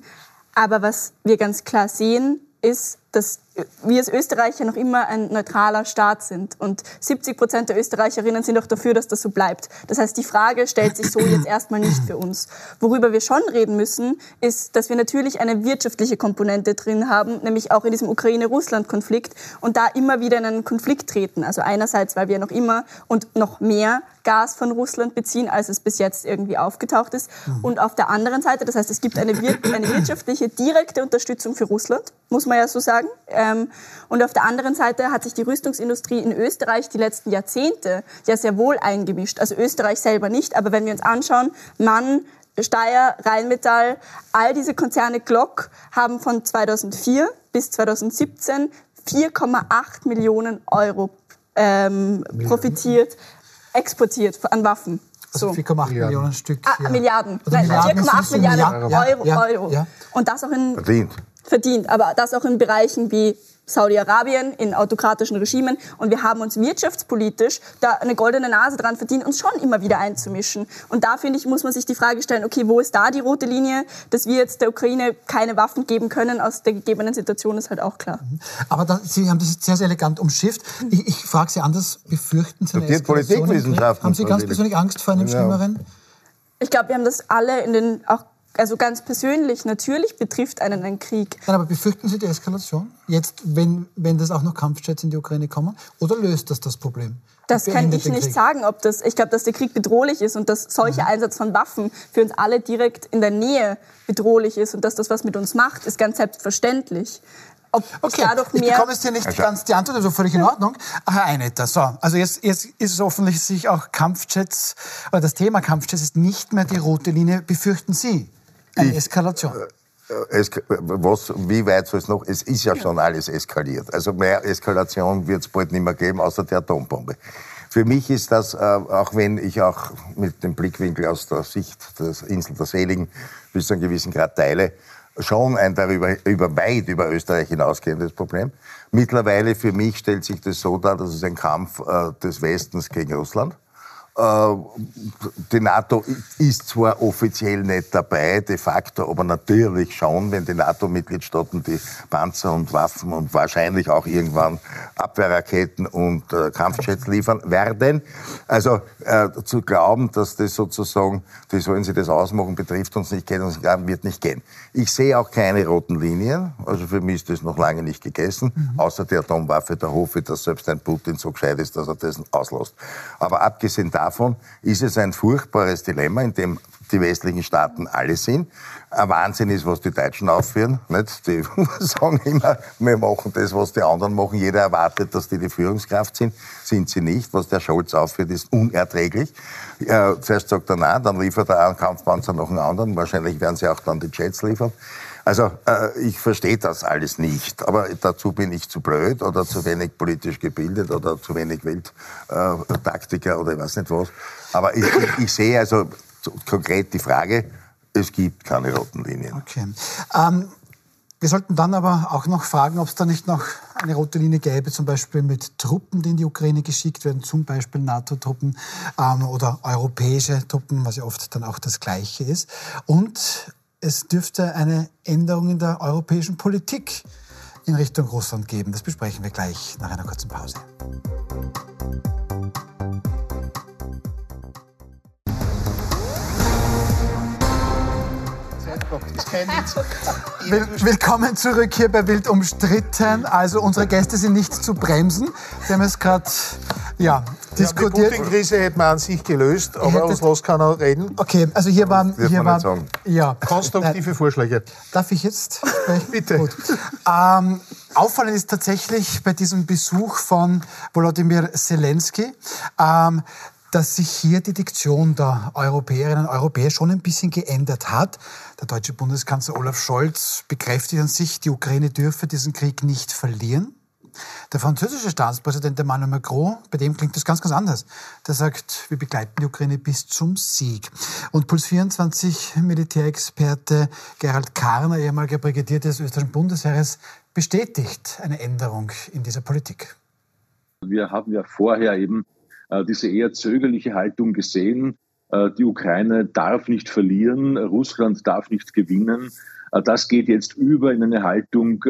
aber was wir ganz klar sehen, ist, dass wir als Österreicher noch immer ein neutraler Staat sind. Und 70 Prozent der Österreicherinnen sind auch dafür, dass das so bleibt. Das heißt, die Frage stellt sich so jetzt erstmal nicht für uns. Worüber wir schon reden müssen, ist, dass wir natürlich eine wirtschaftliche Komponente drin haben, nämlich auch in diesem Ukraine-Russland-Konflikt und da immer wieder in einen Konflikt treten. Also einerseits, weil wir noch immer und noch mehr Gas von Russland beziehen, als es bis jetzt irgendwie aufgetaucht ist. Und auf der anderen Seite, das heißt, es gibt eine, wir eine wirtschaftliche direkte Unterstützung für Russland, muss man ja so sagen. Ähm, und auf der anderen Seite hat sich die Rüstungsindustrie in Österreich die letzten Jahrzehnte ja sehr wohl eingemischt. Also Österreich selber nicht, aber wenn wir uns anschauen, Mann, Steyr, Rheinmetall, all diese Konzerne Glock haben von 2004 bis 2017 4,8 Millionen Euro ähm, profitiert, exportiert an Waffen.
Also 4,8 Millionen Stück.
Ah,
ja.
Milliarden. Nein,
Milliarden,
4,8
ist es
Milliarden
Ja,
Euro.
ja,
Euro.
ja.
Und das auch in
verdient.
Verdient, aber das auch in Bereichen wie Saudi-Arabien, in autokratischen Regimen. Und wir haben uns wirtschaftspolitisch da eine goldene Nase dran verdient, uns schon immer wieder einzumischen. Und da, finde ich, muss man sich die Frage stellen, okay, wo ist da die rote Linie? Dass wir jetzt der Ukraine keine Waffen geben können aus der gegebenen Situation, ist halt auch klar.
Aber da, Sie haben das sehr, sehr elegant umschifft. Ich, ich frage Sie anders, befürchten Sie eine?
Politikwissenschaften,
Haben Sie ganz persönlich Angst vor einem
Ja.
Schlimmeren?
Ich glaube, wir haben das alle in den, auch, also ganz persönlich, natürlich betrifft einen ein Krieg.
Nein, aber befürchten Sie die Eskalation? jetzt, wenn, wenn das auch noch Kampfjets in die Ukraine kommen? Oder löst das das Problem?
Das kann ich nicht
Krieg?
sagen, ob das. Ich glaube, dass der Krieg bedrohlich ist und dass solcher mhm. Einsatz von Waffen für uns alle direkt in der Nähe bedrohlich ist und dass das was mit uns macht, ist ganz selbstverständlich.
Ob okay, ich bekomme jetzt hier nicht also. ganz die Antwort, also völlig in Ordnung. Herr Einetter, so, also jetzt, jetzt ist es offensichtlich auch Kampfjets, oder das Thema Kampfjets ist nicht mehr die rote Linie. Befürchten Sie eine Eskalation?
Äh, es, was, wie weit soll es noch? Es ist ja schon alles eskaliert. Also mehr Eskalation wird es bald nicht mehr geben, außer der Atombombe. Für mich ist das, äh, auch wenn ich auch mit dem Blickwinkel aus der Sicht der Insel der Seligen bis zu einem gewissen Grad teile, schon ein darüber über weit über Österreich hinausgehendes Problem. Mittlerweile für mich stellt sich das so dar, dass es ein Kampf äh, des Westens gegen Russland äh, die NATO ist zwar offiziell nicht dabei, de facto, aber natürlich schon, wenn die NATO-Mitgliedstaaten die Panzer und Waffen und wahrscheinlich auch irgendwann Abwehrraketen und äh, Kampfjets liefern werden. Also äh, zu glauben, dass das sozusagen, die sollen sie das ausmachen, betrifft uns nicht, geht uns wird nicht gehen. Ich sehe auch keine roten Linien, also für mich ist das noch lange nicht gegessen, mhm. außer die Atomwaffe, da hoffe ich, dass selbst ein Putin so gescheit ist, dass er das auslässt. Aber abgesehen davon, davon ist es ein furchtbares Dilemma, in dem die westlichen Staaten alle sind. Ein Wahnsinn ist, was die Deutschen aufführen. Nicht? Die sagen immer, wir machen das, was die anderen machen. Jeder erwartet, dass die die Führungskraft sind. Sind sie nicht. Was der Scholz aufführt, ist unerträglich. Äh, zuerst sagt er nein, dann liefert er einen Kampfpanzer nach dem anderen. Wahrscheinlich werden sie auch dann die Jets liefern. Also äh, ich verstehe das alles nicht, aber dazu bin ich zu blöd oder zu wenig politisch gebildet oder zu wenig Welttaktiker äh, oder ich weiß nicht was. Aber ich, ich, ich sehe also konkret die Frage, es gibt keine roten Linien.
Okay. Ähm, wir sollten dann aber auch noch fragen, ob es da nicht noch eine rote Linie gäbe, zum Beispiel mit Truppen, die in die Ukraine geschickt werden, zum Beispiel NATO-Truppen ähm, oder europäische Truppen, was ja oft dann auch das Gleiche ist. Und es dürfte eine Änderung in der europäischen Politik in Richtung Russland geben. Das besprechen wir gleich nach einer kurzen Pause. Willkommen zurück hier bei Wild umstritten. Also unsere Gäste sind nicht zu bremsen. Sie haben es gerade ja, diskutiert.
die Putin-Krise hätte man an sich gelöst, aber uns los kann er reden.
Okay, also hier waren, hier waren
ja, konstruktive. Vorschläge.
Darf ich jetzt sprechen?
Bitte.
Gut. Ähm, auffallend ist tatsächlich bei diesem Besuch von Volodymyr Zelensky, ähm, dass sich hier die Diktion der Europäerinnen und Europäer schon ein bisschen geändert hat. Der deutsche Bundeskanzler Olaf Scholz bekräftigt an sich, die Ukraine dürfe diesen Krieg nicht verlieren. Der französische Staatspräsident Emmanuel Macron, bei dem klingt das ganz, ganz anders. Der sagt, wir begleiten die Ukraine bis zum Sieg. Und Puls 24 Militärexperte Gerald Karner, ehemaliger Brigadier des österreichischen Bundesheeres, bestätigt eine Änderung in dieser Politik.
Wir haben ja vorher eben diese eher zögerliche Haltung gesehen. Äh, die Ukraine darf nicht verlieren, Russland darf nicht gewinnen. Äh, das geht jetzt über in eine Haltung,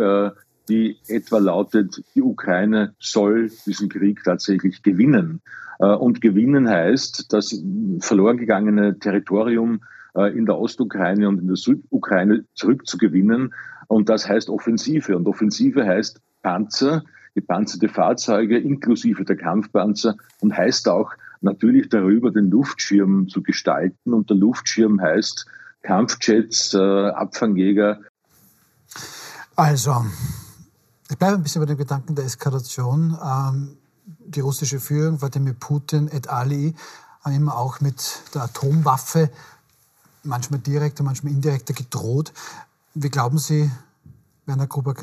die etwa lautet, die Ukraine soll diesen Krieg tatsächlich gewinnen. Äh, und gewinnen heißt, das verloren gegangene Territorium äh, in der Ostukraine und in der Südukraine zurückzugewinnen. Und das heißt Offensive. Und Offensive heißt Panzer, gepanzerte Fahrzeuge inklusive der Kampfpanzer und heißt auch natürlich darüber den Luftschirm zu gestalten. Und der Luftschirm heißt Kampfjets, äh, Abfangjäger.
Also, ich bleibe ein bisschen bei dem Gedanken der Eskalation. Ähm, die russische Führung, Wladimir Putin et ali, haben immer auch mit der Atomwaffe, manchmal direkter, manchmal indirekter gedroht. Wie glauben Sie, Werner Gruber,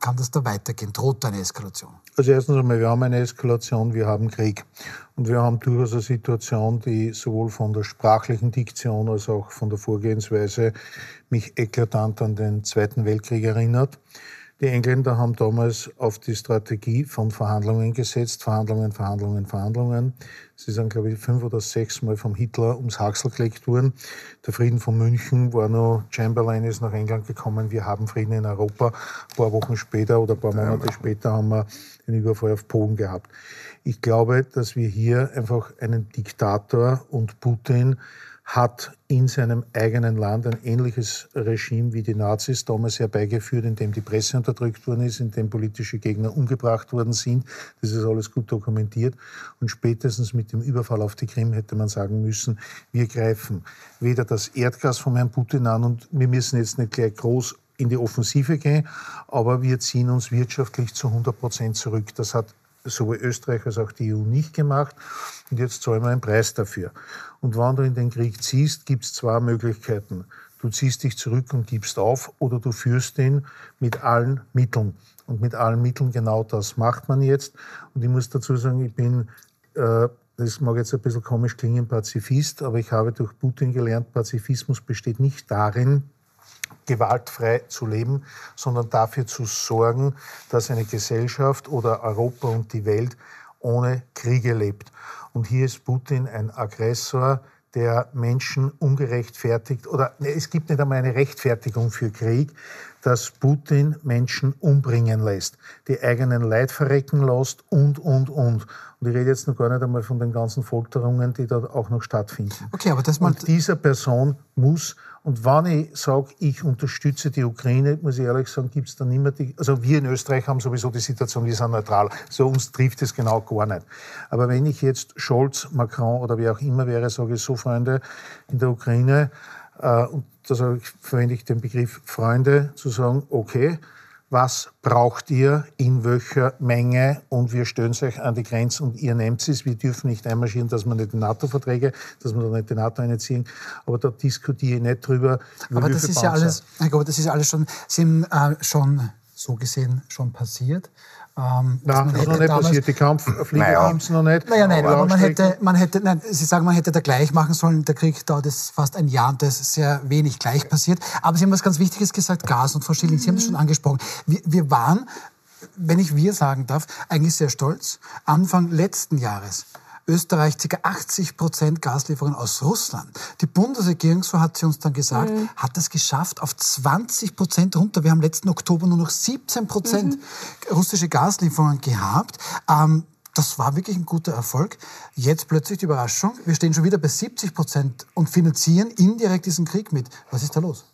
kann das da weitergehen? Droht eine Eskalation?
Also erstens einmal, wir haben eine Eskalation, wir haben Krieg. Und wir haben durchaus eine Situation, die sowohl von der sprachlichen Diktion als auch von der Vorgehensweise mich eklatant an den Zweiten Weltkrieg erinnert. Die Engländer haben damals auf die Strategie von Verhandlungen gesetzt. Verhandlungen, Verhandlungen, Verhandlungen. Sie sind, glaube ich, fünf oder sechs Mal vom Hitler ums Haxel gelegt worden. Der Frieden von München war noch, Chamberlain ist nach England gekommen, wir haben Frieden in Europa. Ein paar Wochen später oder ein paar Monate später haben wir den Überfall auf Polen gehabt. Ich glaube, dass wir hier einfach einen Diktator und Putin hat in seinem eigenen Land ein ähnliches Regime wie die Nazis damals herbeigeführt, in dem die Presse unterdrückt worden ist, in dem politische Gegner umgebracht worden sind. Das ist alles gut dokumentiert. Und spätestens mit dem Überfall auf die Krim hätte man sagen müssen, wir greifen weder das Erdgas von Herrn Putin an und wir müssen jetzt nicht gleich groß in die Offensive gehen, aber wir ziehen uns wirtschaftlich zu 100 Prozent zurück. Das hat sowohl Österreich als auch die EU nicht gemacht. Und jetzt zahlen wir einen Preis dafür. Und wenn du in den Krieg ziehst, gibt es zwei Möglichkeiten. Du ziehst dich zurück und gibst auf oder du führst ihn mit allen Mitteln. Und mit allen Mitteln genau das macht man jetzt. Und ich muss dazu sagen, ich bin, äh, das mag jetzt ein bisschen komisch klingen, Pazifist, aber ich habe durch Putin gelernt, Pazifismus besteht nicht darin, gewaltfrei zu leben, sondern dafür zu sorgen, dass eine Gesellschaft oder Europa und die Welt ohne Kriege lebt. Und hier ist Putin ein Aggressor, der Menschen ungerechtfertigt oder ne, es gibt nicht einmal eine Rechtfertigung für Krieg, dass Putin Menschen umbringen lässt, die eigenen Leid verrecken lässt und, und, und. Und ich rede jetzt noch gar nicht einmal von den ganzen Folterungen, die da auch noch stattfinden.
Okay, aber das mal
und dieser Person muss und wenn ich sage, ich unterstütze die Ukraine, muss ich ehrlich sagen, gibt es dann immer die, also wir in Österreich haben sowieso die Situation, wir sind neutral. So uns trifft es genau gar nicht. Aber wenn ich jetzt Scholz, Macron oder wie auch immer wäre, sage ich so, Freunde in der Ukraine, äh, und da verwende ich den Begriff Freunde, zu sagen, okay, was braucht ihr in welcher Menge und wir stören euch an die Grenze und ihr nehmt es. Wir dürfen nicht einmarschieren, dass man nicht die NATO-Verträge, dass man da nicht die NATO einziehen, aber da diskutiere ich nicht drüber.
Aber das ist ja alles, Herr Gott, das ist alles schon, sind äh, schon so gesehen schon passiert.
Ähm, nein, das ist noch nicht passiert. Die Kampfflieger naja. haben es noch nicht.
Naja, nein, aber man hätte, man hätte, nein, Sie sagen, man hätte da gleich machen sollen. Der Krieg dauert es fast ein Jahr und da ist sehr wenig gleich passiert. Aber Sie haben was ganz Wichtiges gesagt, Gas und Schilling, Sie haben es schon angesprochen. Wir, wir waren, wenn ich wir sagen darf, eigentlich sehr stolz. Anfang letzten Jahres Österreich ca. 80 Prozent Gaslieferungen aus Russland. Die Bundesregierung, so hat sie uns dann gesagt, mhm. hat es geschafft auf 20 Prozent runter. Wir haben letzten Oktober nur noch 17 Prozent mhm. russische Gaslieferungen gehabt. Ähm, das war wirklich ein guter Erfolg. Jetzt plötzlich die Überraschung, wir stehen schon wieder bei 70 Prozent und finanzieren indirekt diesen Krieg mit. Was ist da los?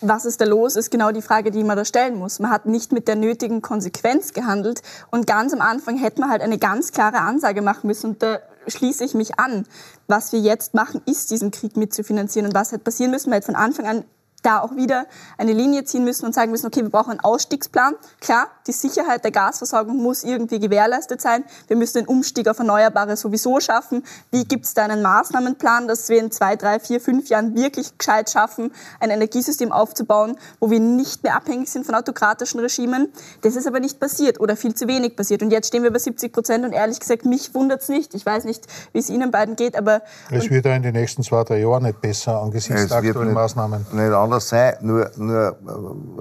Was ist da los, ist genau die Frage, die man da stellen muss. Man hat nicht mit der nötigen Konsequenz gehandelt und ganz am Anfang hätte man halt eine ganz klare Ansage machen müssen und da schließe ich mich an. Was wir jetzt machen, ist diesen Krieg mitzufinanzieren und was hat passieren müssen. Man hätte von Anfang an da auch wieder eine Linie ziehen müssen und sagen müssen, okay, wir brauchen einen Ausstiegsplan. Klar, die Sicherheit der Gasversorgung muss irgendwie gewährleistet sein. Wir müssen den Umstieg auf Erneuerbare sowieso schaffen. Wie gibt es da einen Maßnahmenplan, dass wir in zwei, drei, vier, fünf Jahren wirklich gescheit schaffen, ein Energiesystem aufzubauen, wo wir nicht mehr abhängig sind von autokratischen Regimen? Das ist aber nicht passiert oder viel zu wenig passiert. Und jetzt stehen wir bei 70 Prozent und ehrlich gesagt, mich wundert es nicht. Ich weiß nicht, wie es Ihnen beiden geht, aber...
Es wird ja in den nächsten zwei, drei Jahren nicht besser angesichts der aktuellen Maßnahmen.
Nicht anders sein. Nur, nur,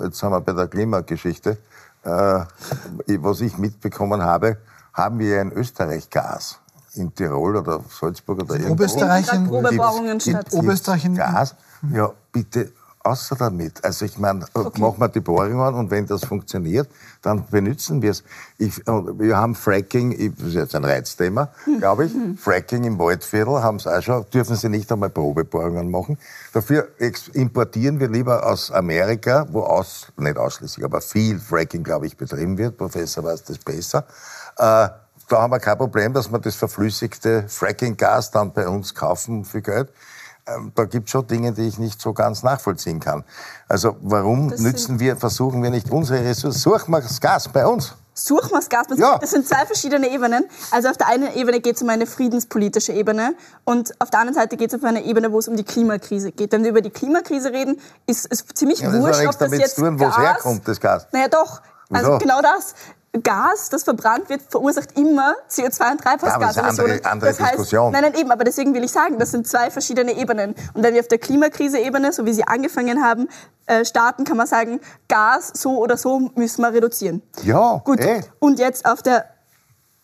äh, jetzt sind wir bei der Klimageschichte. Äh, was ich mitbekommen habe, haben wir in Österreich Gas. In Tirol oder Salzburg oder irgendwo.
Oberösterreich in,
Probebahrungen statt.
Oberösterreich in
Gas. Ja, bitte außer damit. Also ich meine, äh, okay. machen wir die Bohrungen und wenn das funktioniert, dann benutzen wir es. wir haben Fracking, das ist jetzt ein Reizthema, hm. glaube ich. Hm. Fracking im Waldviertel haben sie auch schon, dürfen sie nicht einmal Probebohrungen machen. Dafür importieren wir lieber aus Amerika, wo aus, nicht ausschließlich, aber viel Fracking, glaube ich, betrieben wird. Professor weiß das besser. Äh, da haben wir kein Problem, dass wir das verflüssigte Fracking-Gas dann bei uns kaufen für Geld. Ähm, da gibt es schon Dinge, die ich nicht so ganz nachvollziehen kann. Also warum das nützen wir, versuchen wir nicht unsere Ressourcen? Suchen wir das Gas bei uns.
Suchen wir das Gas. Ja. Das sind zwei verschiedene Ebenen. Also auf der einen Ebene geht es um eine friedenspolitische Ebene und auf der anderen Seite geht es um eine Ebene, wo es um die Klimakrise geht. Wenn wir über die Klimakrise reden, ist es ziemlich ja, wurscht, ob das jetzt tun,
Gas... herkommt, das Gas.
Naja doch. Also Wieso? genau das. Gas, das verbrannt wird, verursacht immer CO2 und Treibhausgase.
Ja, das ist eine andere, andere das heißt, Diskussion.
Nein, nein, eben, aber deswegen will ich sagen, das sind zwei verschiedene Ebenen. Und wenn wir auf der Klimakrise-Ebene, so wie Sie angefangen haben, äh, starten, kann man sagen, Gas so oder so müssen wir reduzieren.
Ja,
Gut. Ey. Und jetzt auf der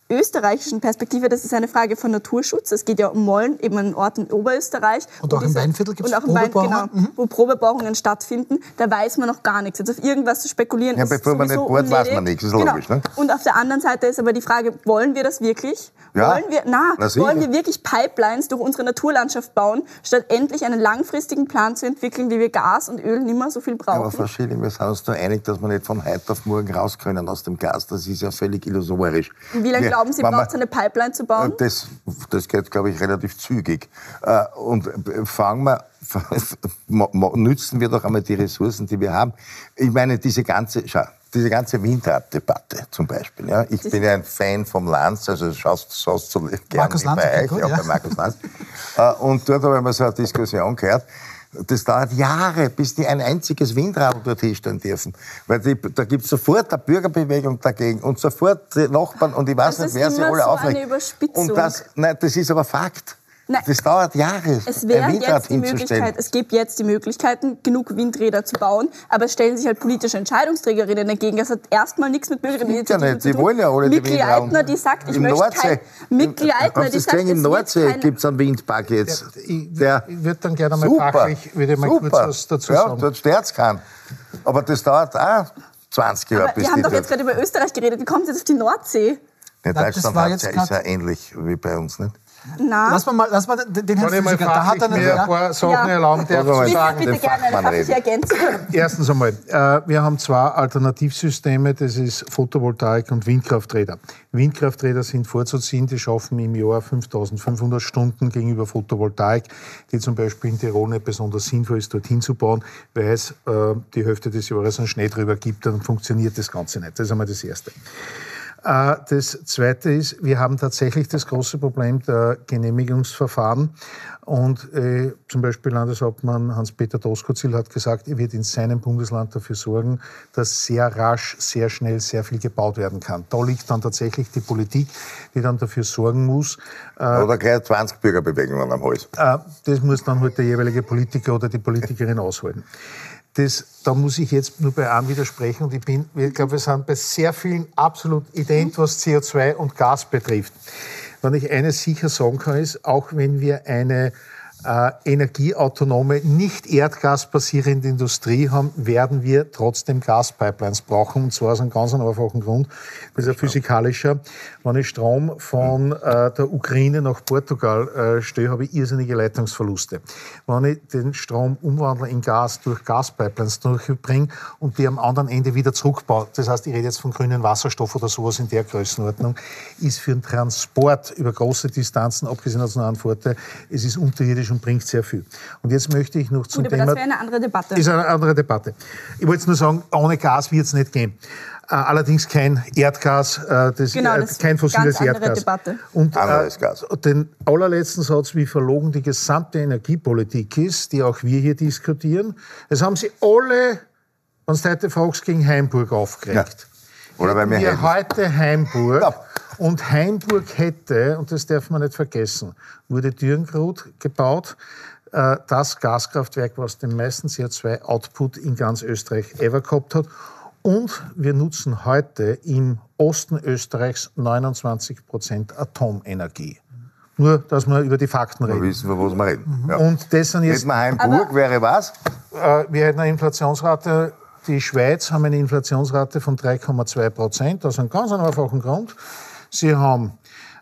österreichischen Perspektive, das ist eine Frage von Naturschutz. Es geht ja um Mollen, eben einen Ort in Oberösterreich.
Und auch im Weinviertel gibt es
Probebohrungen? Genau, mhm. wo Probebohrungen stattfinden. Da weiß man noch gar nichts. Jetzt auf irgendwas zu spekulieren
ja, bevor man nicht bohrt, weiß man nichts. Das ist genau. logisch. Ne?
Und auf der anderen Seite ist aber die Frage, wollen wir das wirklich? Ja. Wollen, wir, na, na wollen wir wirklich Pipelines durch unsere Naturlandschaft bauen, statt endlich einen langfristigen Plan zu entwickeln, wie wir Gas und Öl nicht mehr so viel brauchen?
aber Frau Schilling, wir sind uns da einig, dass wir nicht von heute auf morgen raus können aus dem Gas. Das ist ja völlig illusorisch.
Wie lange glauben Sie, braucht es eine Pipeline zu bauen?
Das, das geht, glaube ich, relativ zügig. Äh, und fangen wir nützen wir doch einmal die Ressourcen, die wir haben. Ich meine, diese ganze, schau, diese ganze Windraddebatte zum Beispiel. Ja, ich bin ja ein Fan vom Lanz, also schaust, schaust du gerne
Markus Lanz,
bei euch,
gut, ja.
bei Markus Lanz. Äh, und dort habe ich mal so eine Diskussion gehört. Das dauert Jahre, bis die ein einziges Windrad dort hinstellen dürfen. Weil die, da gibt es sofort eine Bürgerbewegung dagegen und sofort die Nachbarn und ich weiß
das
nicht, wer sie alle
so
aufregt. Und das, nein, das ist aber Fakt.
Nein,
das dauert Jahre.
Es wäre jetzt die Möglichkeit, es gibt jetzt die Möglichkeiten, genug Windräder zu bauen, aber es stellen sich halt politische Entscheidungsträgerinnen dagegen. Das hat erstmal nichts mit Bürgerinitiativen
ja zu tun. Die wollen ja alle
Mikl die Leitner, die sagt, ich möchte kein... Mikl Leitner,
die sagt, Im Nordsee gibt es einen Windpark jetzt.
Ja, ich, der, ich würde dann gerne mal super, fachlich würde mal
super.
kurz was dazu sagen.
Ja, dort stört keinen. Aber das dauert auch 20 Jahre.
Aber bis wir haben doch jetzt gerade über Österreich geredet. Wie kommt es jetzt auf die Nordsee?
Ja, Deutschland ist ja ähnlich wie bei uns, nicht?
Na? Lass mal, lass mal den Herrn
Kann Physiker, da hat er
mir
ein paar Sachen ja. erlauben, der
zu
sagen. Bitte gerne eine fachliche Ergänzung.
Erstens einmal, äh, wir haben zwei Alternativsysteme, das ist Photovoltaik und Windkrafträder. Windkrafträder sind vorzuziehen, die schaffen im Jahr 5500 Stunden gegenüber Photovoltaik, die zum Beispiel in Tirol nicht besonders sinnvoll ist, dorthin zu bauen, weil es äh, die Hälfte des Jahres einen Schnee drüber gibt, dann funktioniert das Ganze nicht. Das ist einmal das Erste. Äh, das Zweite ist, wir haben tatsächlich das große Problem der Genehmigungsverfahren. Und äh, zum Beispiel Landeshauptmann Hans-Peter Doskozil hat gesagt, er wird in seinem Bundesland dafür sorgen, dass sehr rasch, sehr schnell sehr viel gebaut werden kann. Da liegt dann tatsächlich die Politik, die dann dafür sorgen muss.
Äh, oder gleich 20 Bürgerbewegungen am Hals.
Äh, das muss dann halt der jeweilige Politiker oder die Politikerin aushalten. Das, da muss ich jetzt nur bei einem widersprechen und ich bin, ich glaube, wir sind bei sehr vielen absolut ident, was CO2 und Gas betrifft. Wenn ich eines sicher sagen kann, ist, auch wenn wir eine äh, energieautonome, nicht erdgasbasierende Industrie haben, werden wir trotzdem Gaspipelines brauchen. Und zwar aus einem ganz einfachen Grund. Das ist ein physikalischer. Wenn ich Strom von äh, der Ukraine nach Portugal äh, stehe, habe ich irrsinnige Leitungsverluste. Wenn ich den Strom umwandle in Gas durch Gaspipelines durchbringe und die am anderen Ende wieder zurückbaue, das heißt, ich rede jetzt von grünen Wasserstoff oder sowas in der Größenordnung, ist für den Transport über große Distanzen, abgesehen von Vorteil, es ist unterirdisch und bringt sehr viel. Und jetzt möchte ich noch zum
Gut, aber
Thema...
das wäre eine andere Debatte.
Ist eine andere Debatte. Ich wollte nur sagen, ohne Gas wird es nicht gehen. Äh, allerdings kein Erdgas, äh, das,
genau,
äh,
das
kein fossiles Erdgas.
Debatte.
Und
Anderes Gas.
den allerletzten Satz, wie verlogen die gesamte Energiepolitik ist, die auch wir hier diskutieren. Das haben sie alle, wenn du heute fragst, gegen Heimburg aufgeregt.
Ja. Oder bei mir
wir heute Heimburg. Ja. Und Heimburg hätte, und das darf man nicht vergessen, wurde Dürrengrut gebaut, das Gaskraftwerk, was den meisten CO2-Output in ganz Österreich ever gehabt hat. Und wir nutzen heute im Osten Österreichs 29 Prozent Atomenergie. Nur, dass wir über die Fakten reden.
Wir wissen, wir, was wir reden.
Ja. Und das sind jetzt.
Hätten wir Heimburg, wäre was?
Äh, wir hätten eine Inflationsrate, die Schweiz haben eine Inflationsrate von 3,2 Prozent, aus einem ganz einfachen Grund. Sie haben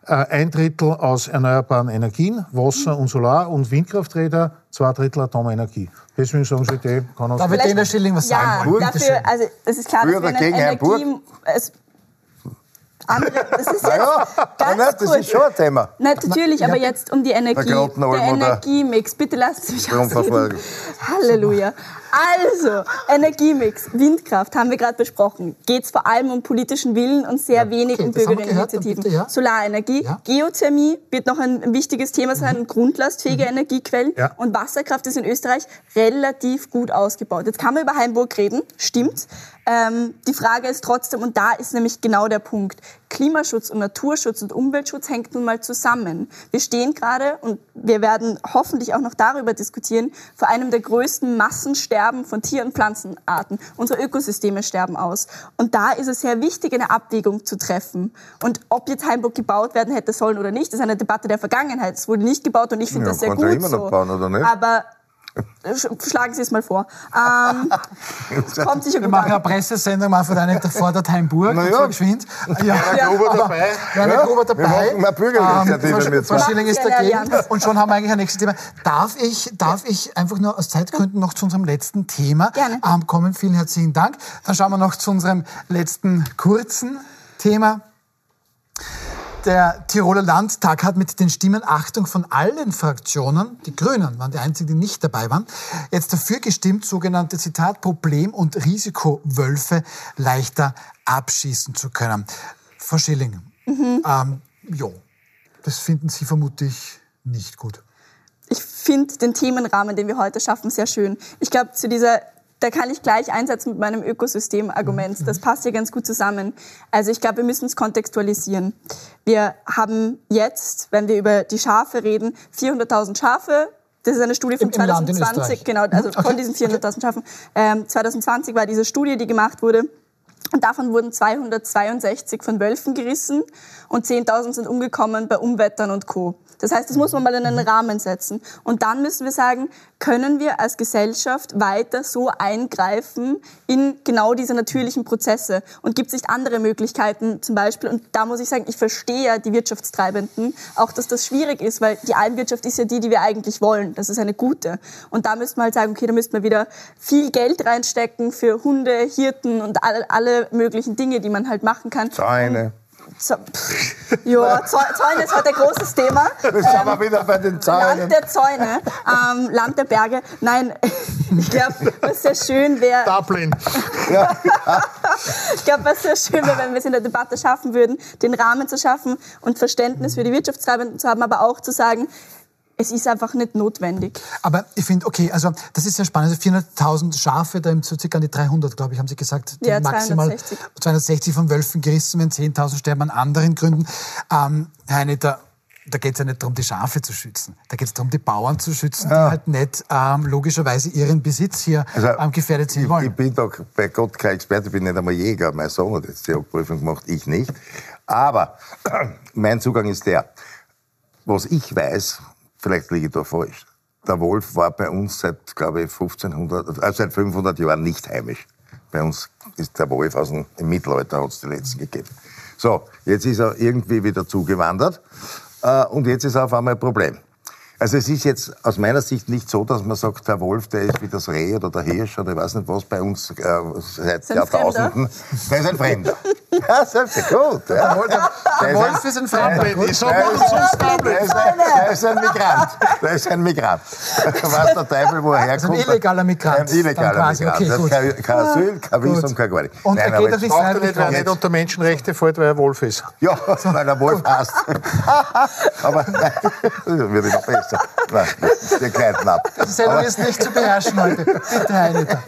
äh, ein Drittel aus erneuerbaren Energien, Wasser und Solar und Windkrafträder, zwei Drittel Atomenergie. Deswegen sagen Sie, die kann uns...
Da wird Dena Schilling was
ja,
sagen.
Dafür, also es ist klar,
Früher
dass wir
dagegen
Energie... Es, andere, das ist jetzt
Ja,
ganz
nein, das ist schon ein Thema.
Nein, natürlich, aber jetzt um die Energie,
Der
Energiemix. Bitte Sie mich ausreden. Halleluja. Also, Energiemix, Windkraft haben wir gerade besprochen. Geht es vor allem um politischen Willen und sehr wenig
okay,
um Bürgerinitiativen.
ja.
Solarenergie,
Ja.
Geothermie wird noch ein wichtiges Thema sein, grundlastfähige Energiequellen.
Ja.
Und Wasserkraft ist in Österreich relativ gut ausgebaut. Jetzt kann man über Heimburg reden, stimmt. Ähm, die Frage ist trotzdem, und da ist nämlich genau der Punkt, Klimaschutz und Naturschutz und Umweltschutz hängt nun mal zusammen. Wir stehen gerade, und wir werden hoffentlich auch noch darüber diskutieren, vor einem der größten Massensterben von Tier- und Pflanzenarten. Unsere Ökosysteme sterben aus. Und da ist es sehr wichtig, eine Abwägung zu treffen. Und ob jetzt Heimburg gebaut werden hätte sollen oder nicht, ist eine Debatte der Vergangenheit. Es wurde nicht gebaut und ich finde
Ja,
das sehr gut
immer
so.
noch bauen, oder nicht?
Aber schlagen Sie es mal vor. Ähm, kommt sicher
Wir
gut
machen eine
an.
Pressesendung mal von einem der fordert Heimburg.
Na
und
ja.
so geschwind. Ja,
Gruber
aber
dabei.
Werner
Ja,
Gruber
wir
dabei.
machen eine Bürgerinitiative
Frau-
mit
Frau. Schilling ist
Machen eine
dagegen. Und schon haben wir eigentlich ein nächstes Thema. Darf ich, darf ich einfach nur aus Zeitgründen noch zu unserem letzten Thema
Gerne.
ähm, kommen? Vielen herzlichen Dank. Dann schauen wir noch zu unserem letzten kurzen Thema. Der Tiroler Landtag hat mit den Stimmen Achtung von allen Fraktionen, die Grünen waren die einzigen, die nicht dabei waren, jetzt dafür gestimmt, sogenannte Zitat Problem- und Risikowölfe leichter abschießen zu können. Frau Schilling, ähm, jo, das finden Sie vermutlich nicht gut.
Ich finde den Themenrahmen, den wir heute schaffen, sehr schön. Ich glaube, zu dieser, da kann ich gleich einsetzen mit meinem Ökosystem-Argument. Das passt ja ganz gut zusammen. Also ich glaube, wir müssen es kontextualisieren. Wir haben jetzt, wenn wir über die Schafe reden, 400.000 Schafe. Das ist eine Studie von
Im- im Land in
2020,
Österreich.
genau, also
Okay.
von diesen 400.000 Schafen. Ähm, 2020 war diese Studie, die gemacht wurde. Und davon wurden 262 von Wölfen gerissen und 10.000 sind umgekommen bei Umwettern und Co. Das heißt, das muss man mal in einen Rahmen setzen. Und dann müssen wir sagen, können wir als Gesellschaft weiter so eingreifen in genau diese natürlichen Prozesse? Und gibt es nicht andere Möglichkeiten zum Beispiel? Und da muss ich sagen, ich verstehe ja die Wirtschaftstreibenden, auch dass das schwierig ist, weil die Almwirtschaft ist ja die, die wir eigentlich wollen. Das ist eine gute. Und da müssten wir halt sagen, okay, da müssten wir wieder viel Geld reinstecken für Hunde, Hirten und alle, alle möglichen Dinge, die man halt machen kann. So, pff, ja, Zäu- Zäune ist heute ein großes Thema.
Das sind wir wieder bei den Zäunen.
Land der Zäune, ähm, Land der Berge. Nein, ich glaube, was sehr schön wäre,
Dublin.
ich glaube, was sehr schön wäre, wenn wir es in der Debatte schaffen würden, den Rahmen zu schaffen und Verständnis für die Wirtschaftstreibenden zu haben, aber auch zu sagen, es ist einfach nicht notwendig.
Aber ich finde, okay, also das ist sehr spannend. Also 400.000 Schafe, da so circa an die 300, glaube ich, haben Sie gesagt, die
Ja,
maximal
260.
260 von Wölfen gerissen werden, 10.000 sterben an anderen Gründen. Ähm, Herr Heineter, da geht es ja nicht darum, die Schafe zu schützen. Da geht es darum, die Bauern zu schützen, die halt nicht ähm, logischerweise ihren Besitz hier
Also,
ähm, gefährdet sehen
ich,
wollen.
ich bin doch bei Gott kein Experte, ich bin nicht einmal Jäger. Mein Sohn hat jetzt die Jagdprüfung gemacht, ich nicht. Aber mein Zugang ist der, was ich weiß, vielleicht liege ich da falsch. Der Wolf war bei uns seit, glaube ich, 1500, äh, seit 500 Jahren nicht heimisch. Bei uns ist der Wolf aus dem Mittelalter hat es die letzten gegeben. So, jetzt ist er irgendwie wieder zugewandert äh, und jetzt ist er auf einmal ein Problem. Also es ist jetzt aus meiner Sicht nicht so, dass man sagt, der Wolf, der ist wie das Reh oder der Hirsch oder ich weiß nicht was bei uns äh, seit Jahrtausenden. Der ist ein Fremder. ja, selbst gut. Ja.
Der Wolf ist ein.
Ich mal umsonst
Der ist, ein, Migrant. Der ist ein Migrant. Weiß der Teufel, wo er herkommt.
Also ein illegaler Migrant
Ein illegaler. Migrant.
Okay,
kein, kein Asyl, kein. Visum, kein gar nichts.
Und er
Nein,
geht
aber
auf die
er
Freiwillig
nicht, weil er nicht unter Menschenrechte fällt, weil er Wolf ist.
Ja, weil er Wolf hasst. Aber nein, das wird immer besser. Nein, wir gleiten ab.
Die Sendung ist nicht zu beherrschen heute. Bitte, Heineter.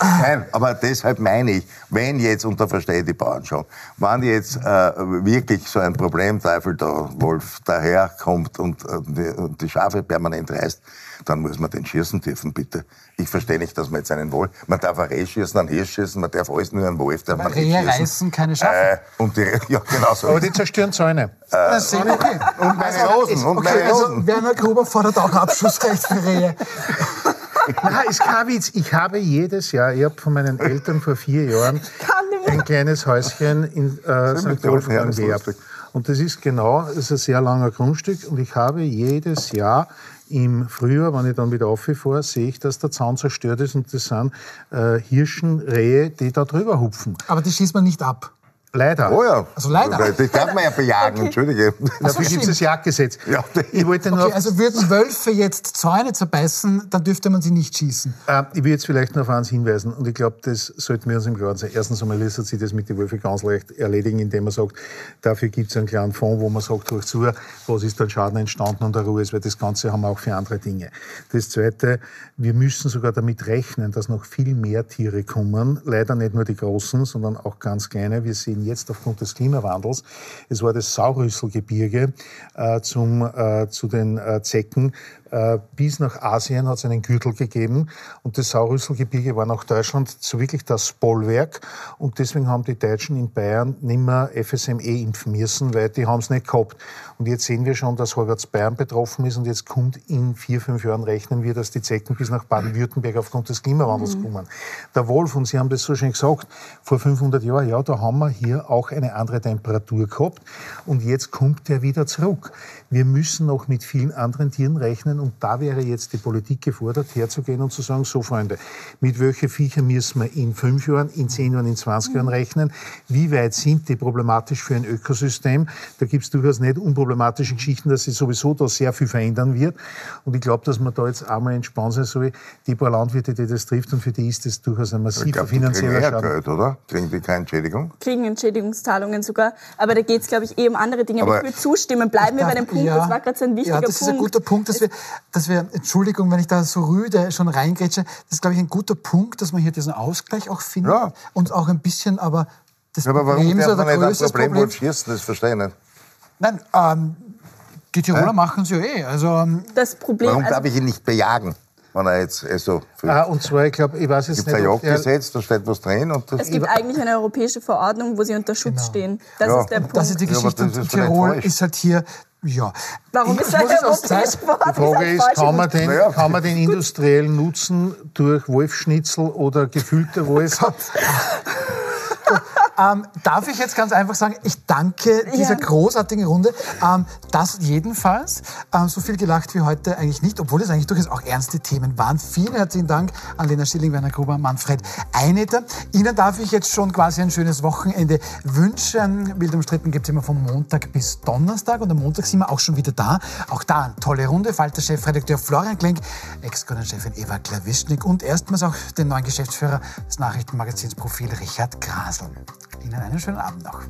Nein, aber deshalb meine ich, wenn jetzt, und da verstehe ich die Bauern schon, wenn jetzt äh, wirklich so ein Problemteufel, der Wolf, daherkommt und, äh, die, und die Schafe permanent reißt, dann muss man den schießen dürfen, bitte. Ich verstehe nicht, dass man jetzt einen Wolf, man darf ein Reh schießen, einen Hirsch schießen, man darf alles nur einen Wolf, darf man
Rehe
schießen.
reißen keine Schafe.
Äh, und die, ja, genau so.
Aber die zerstören Zäune.
Das sehen wir. Okay.
Und meine Rosen, und
Okay,
meine
also
Rosen.
Werner Gruber fordert auch Abschussrecht für Rehe.
Na, ist kein Witz. Ich habe jedes Jahr, ich habe von meinen Eltern vor vier Jahren
Kann nicht mehr.
Ein kleines Häuschen in äh, St.
das ist lustig.
Und das ist genau, das ist ein sehr langer Grundstück und ich habe jedes Jahr im Frühjahr, wenn ich dann wieder aufhöre, sehe ich, dass der Zaun zerstört ist und das sind äh, Hirschen, Rehe, die da drüber hupfen.
Aber die schießt man nicht ab.
Leider.
Oh ja.
Also leider.
Das darf man ja bejagen, entschuldige.
Dafür gibt es das Jagdgesetz.
Ja.
Ich wollte nur
Okay, also würden Wölfe jetzt Zäune zerbeißen, dann dürfte man sie nicht schießen.
Äh, ich will jetzt vielleicht noch auf eins hinweisen und ich glaube, das sollten wir uns im Klaren sein. Erstens einmal lässt sich das mit den Wölfen ganz leicht erledigen, indem man sagt, dafür gibt es einen kleinen Fonds, wo man sagt, durch zu, was ist dann Schaden entstanden und der Ruhe ist, weil das Ganze haben wir auch für andere Dinge. Das Zweite, wir müssen sogar damit rechnen, dass noch viel mehr Tiere kommen. Leider nicht nur die großen, sondern auch ganz kleine. Wir sehen jetzt aufgrund des Klimawandels. Es war das Saurüsselgebirge äh, zum, äh, zu den äh, Zecken bis nach Asien hat es einen Gürtel gegeben und das Saurüsselgebirge war nach Deutschland so wirklich das Bollwerk und deswegen haben die Deutschen in Bayern nicht mehr FSME impfen müssen, weil die haben es nicht gehabt. Und jetzt sehen wir schon, dass halbwegs Bayern betroffen ist und jetzt kommt in vier, fünf Jahren rechnen wir, dass die Zecken bis nach Baden-Württemberg aufgrund des Klimawandels mhm. kommen. Der Wolf, und Sie haben das so schön gesagt, vor 500 Jahren, ja, da haben wir hier auch eine andere Temperatur gehabt und jetzt kommt der wieder zurück. Wir müssen noch mit vielen anderen Tieren rechnen und da wäre jetzt die Politik gefordert, herzugehen und zu sagen, so Freunde, mit welchen Viecher müssen wir in fünf Jahren, in zehn Jahren, in 20 Jahren rechnen? Wie weit sind die problematisch für ein Ökosystem? Da gibt es durchaus nicht unproblematische Geschichten, dass sich sowieso da sehr viel verändern wird. Und ich glaube, dass man da jetzt einmal entspannt sein soll. Die paar Landwirte, die das trifft, und für die ist das durchaus ein massiver finanzieller Schaden.
Geld, oder? Kriegen die keine Entschädigung?
Kriegen Entschädigungszahlungen sogar. Aber da geht es, glaube ich, eh um andere Dinge. Aber ich würde zustimmen. Bleiben wir bei dem Punkt. Ja, das war gerade so ein wichtiger Punkt.
Ja, das Punkt. ist ein guter Punkt, dass wir, dass wir, Entschuldigung, wenn ich da so rüde schon reingrätsche, das ist, glaube ich, ein guter Punkt, dass man hier diesen Ausgleich auch findet. Ja. Und auch ein bisschen, aber das
ja, aber
Problem
ist ja der größte Problem. Problem schießen, das verstehe ich nicht.
Nein, ähm, die Tiroler äh? machen es ja eh. Also, ähm,
das Problem,
Warum
also,
darf ich ihn nicht bejagen? wenn er jetzt eh so.
Ah, und zwar, ich glaube, ich weiß jetzt
nicht. Es gibt ein Jagdgesetz, da steht was drin. Und
es gibt eigentlich eine europäische Verordnung, wo sie unter Schutz genau. stehen. Das ja. ist der Punkt.
Das ist die Geschichte. Ja, ist Tirol ist halt hier ja.
Warum ist das europäisch
Die Frage ist, kann man, den, kann man den industriellen Nutzen durch Wolfschnitzel oder gefüllte Wolf...
ähm, darf ich jetzt ganz einfach sagen, ich danke dieser ja. großartigen Runde. Ähm, das jedenfalls. Ähm, so viel gelacht wie heute eigentlich nicht, obwohl es eigentlich durchaus auch ernste Themen waren. Vielen herzlichen Dank an Lena Schilling, Werner Gruber, Manfred Eineter. Ihnen darf ich jetzt schon quasi ein schönes Wochenende wünschen. Wild umstritten gibt es immer von Montag bis Donnerstag und am Montag sind wir auch schon wieder da. Auch da eine tolle Runde. Falter-Chefredakteur Florian Klenk, Ex-Chefin Eva Klawischnik und erstmals auch den neuen Geschäftsführer des Nachrichtenmagazins Profil Richard Grasel. Ihnen einen schönen Abend noch.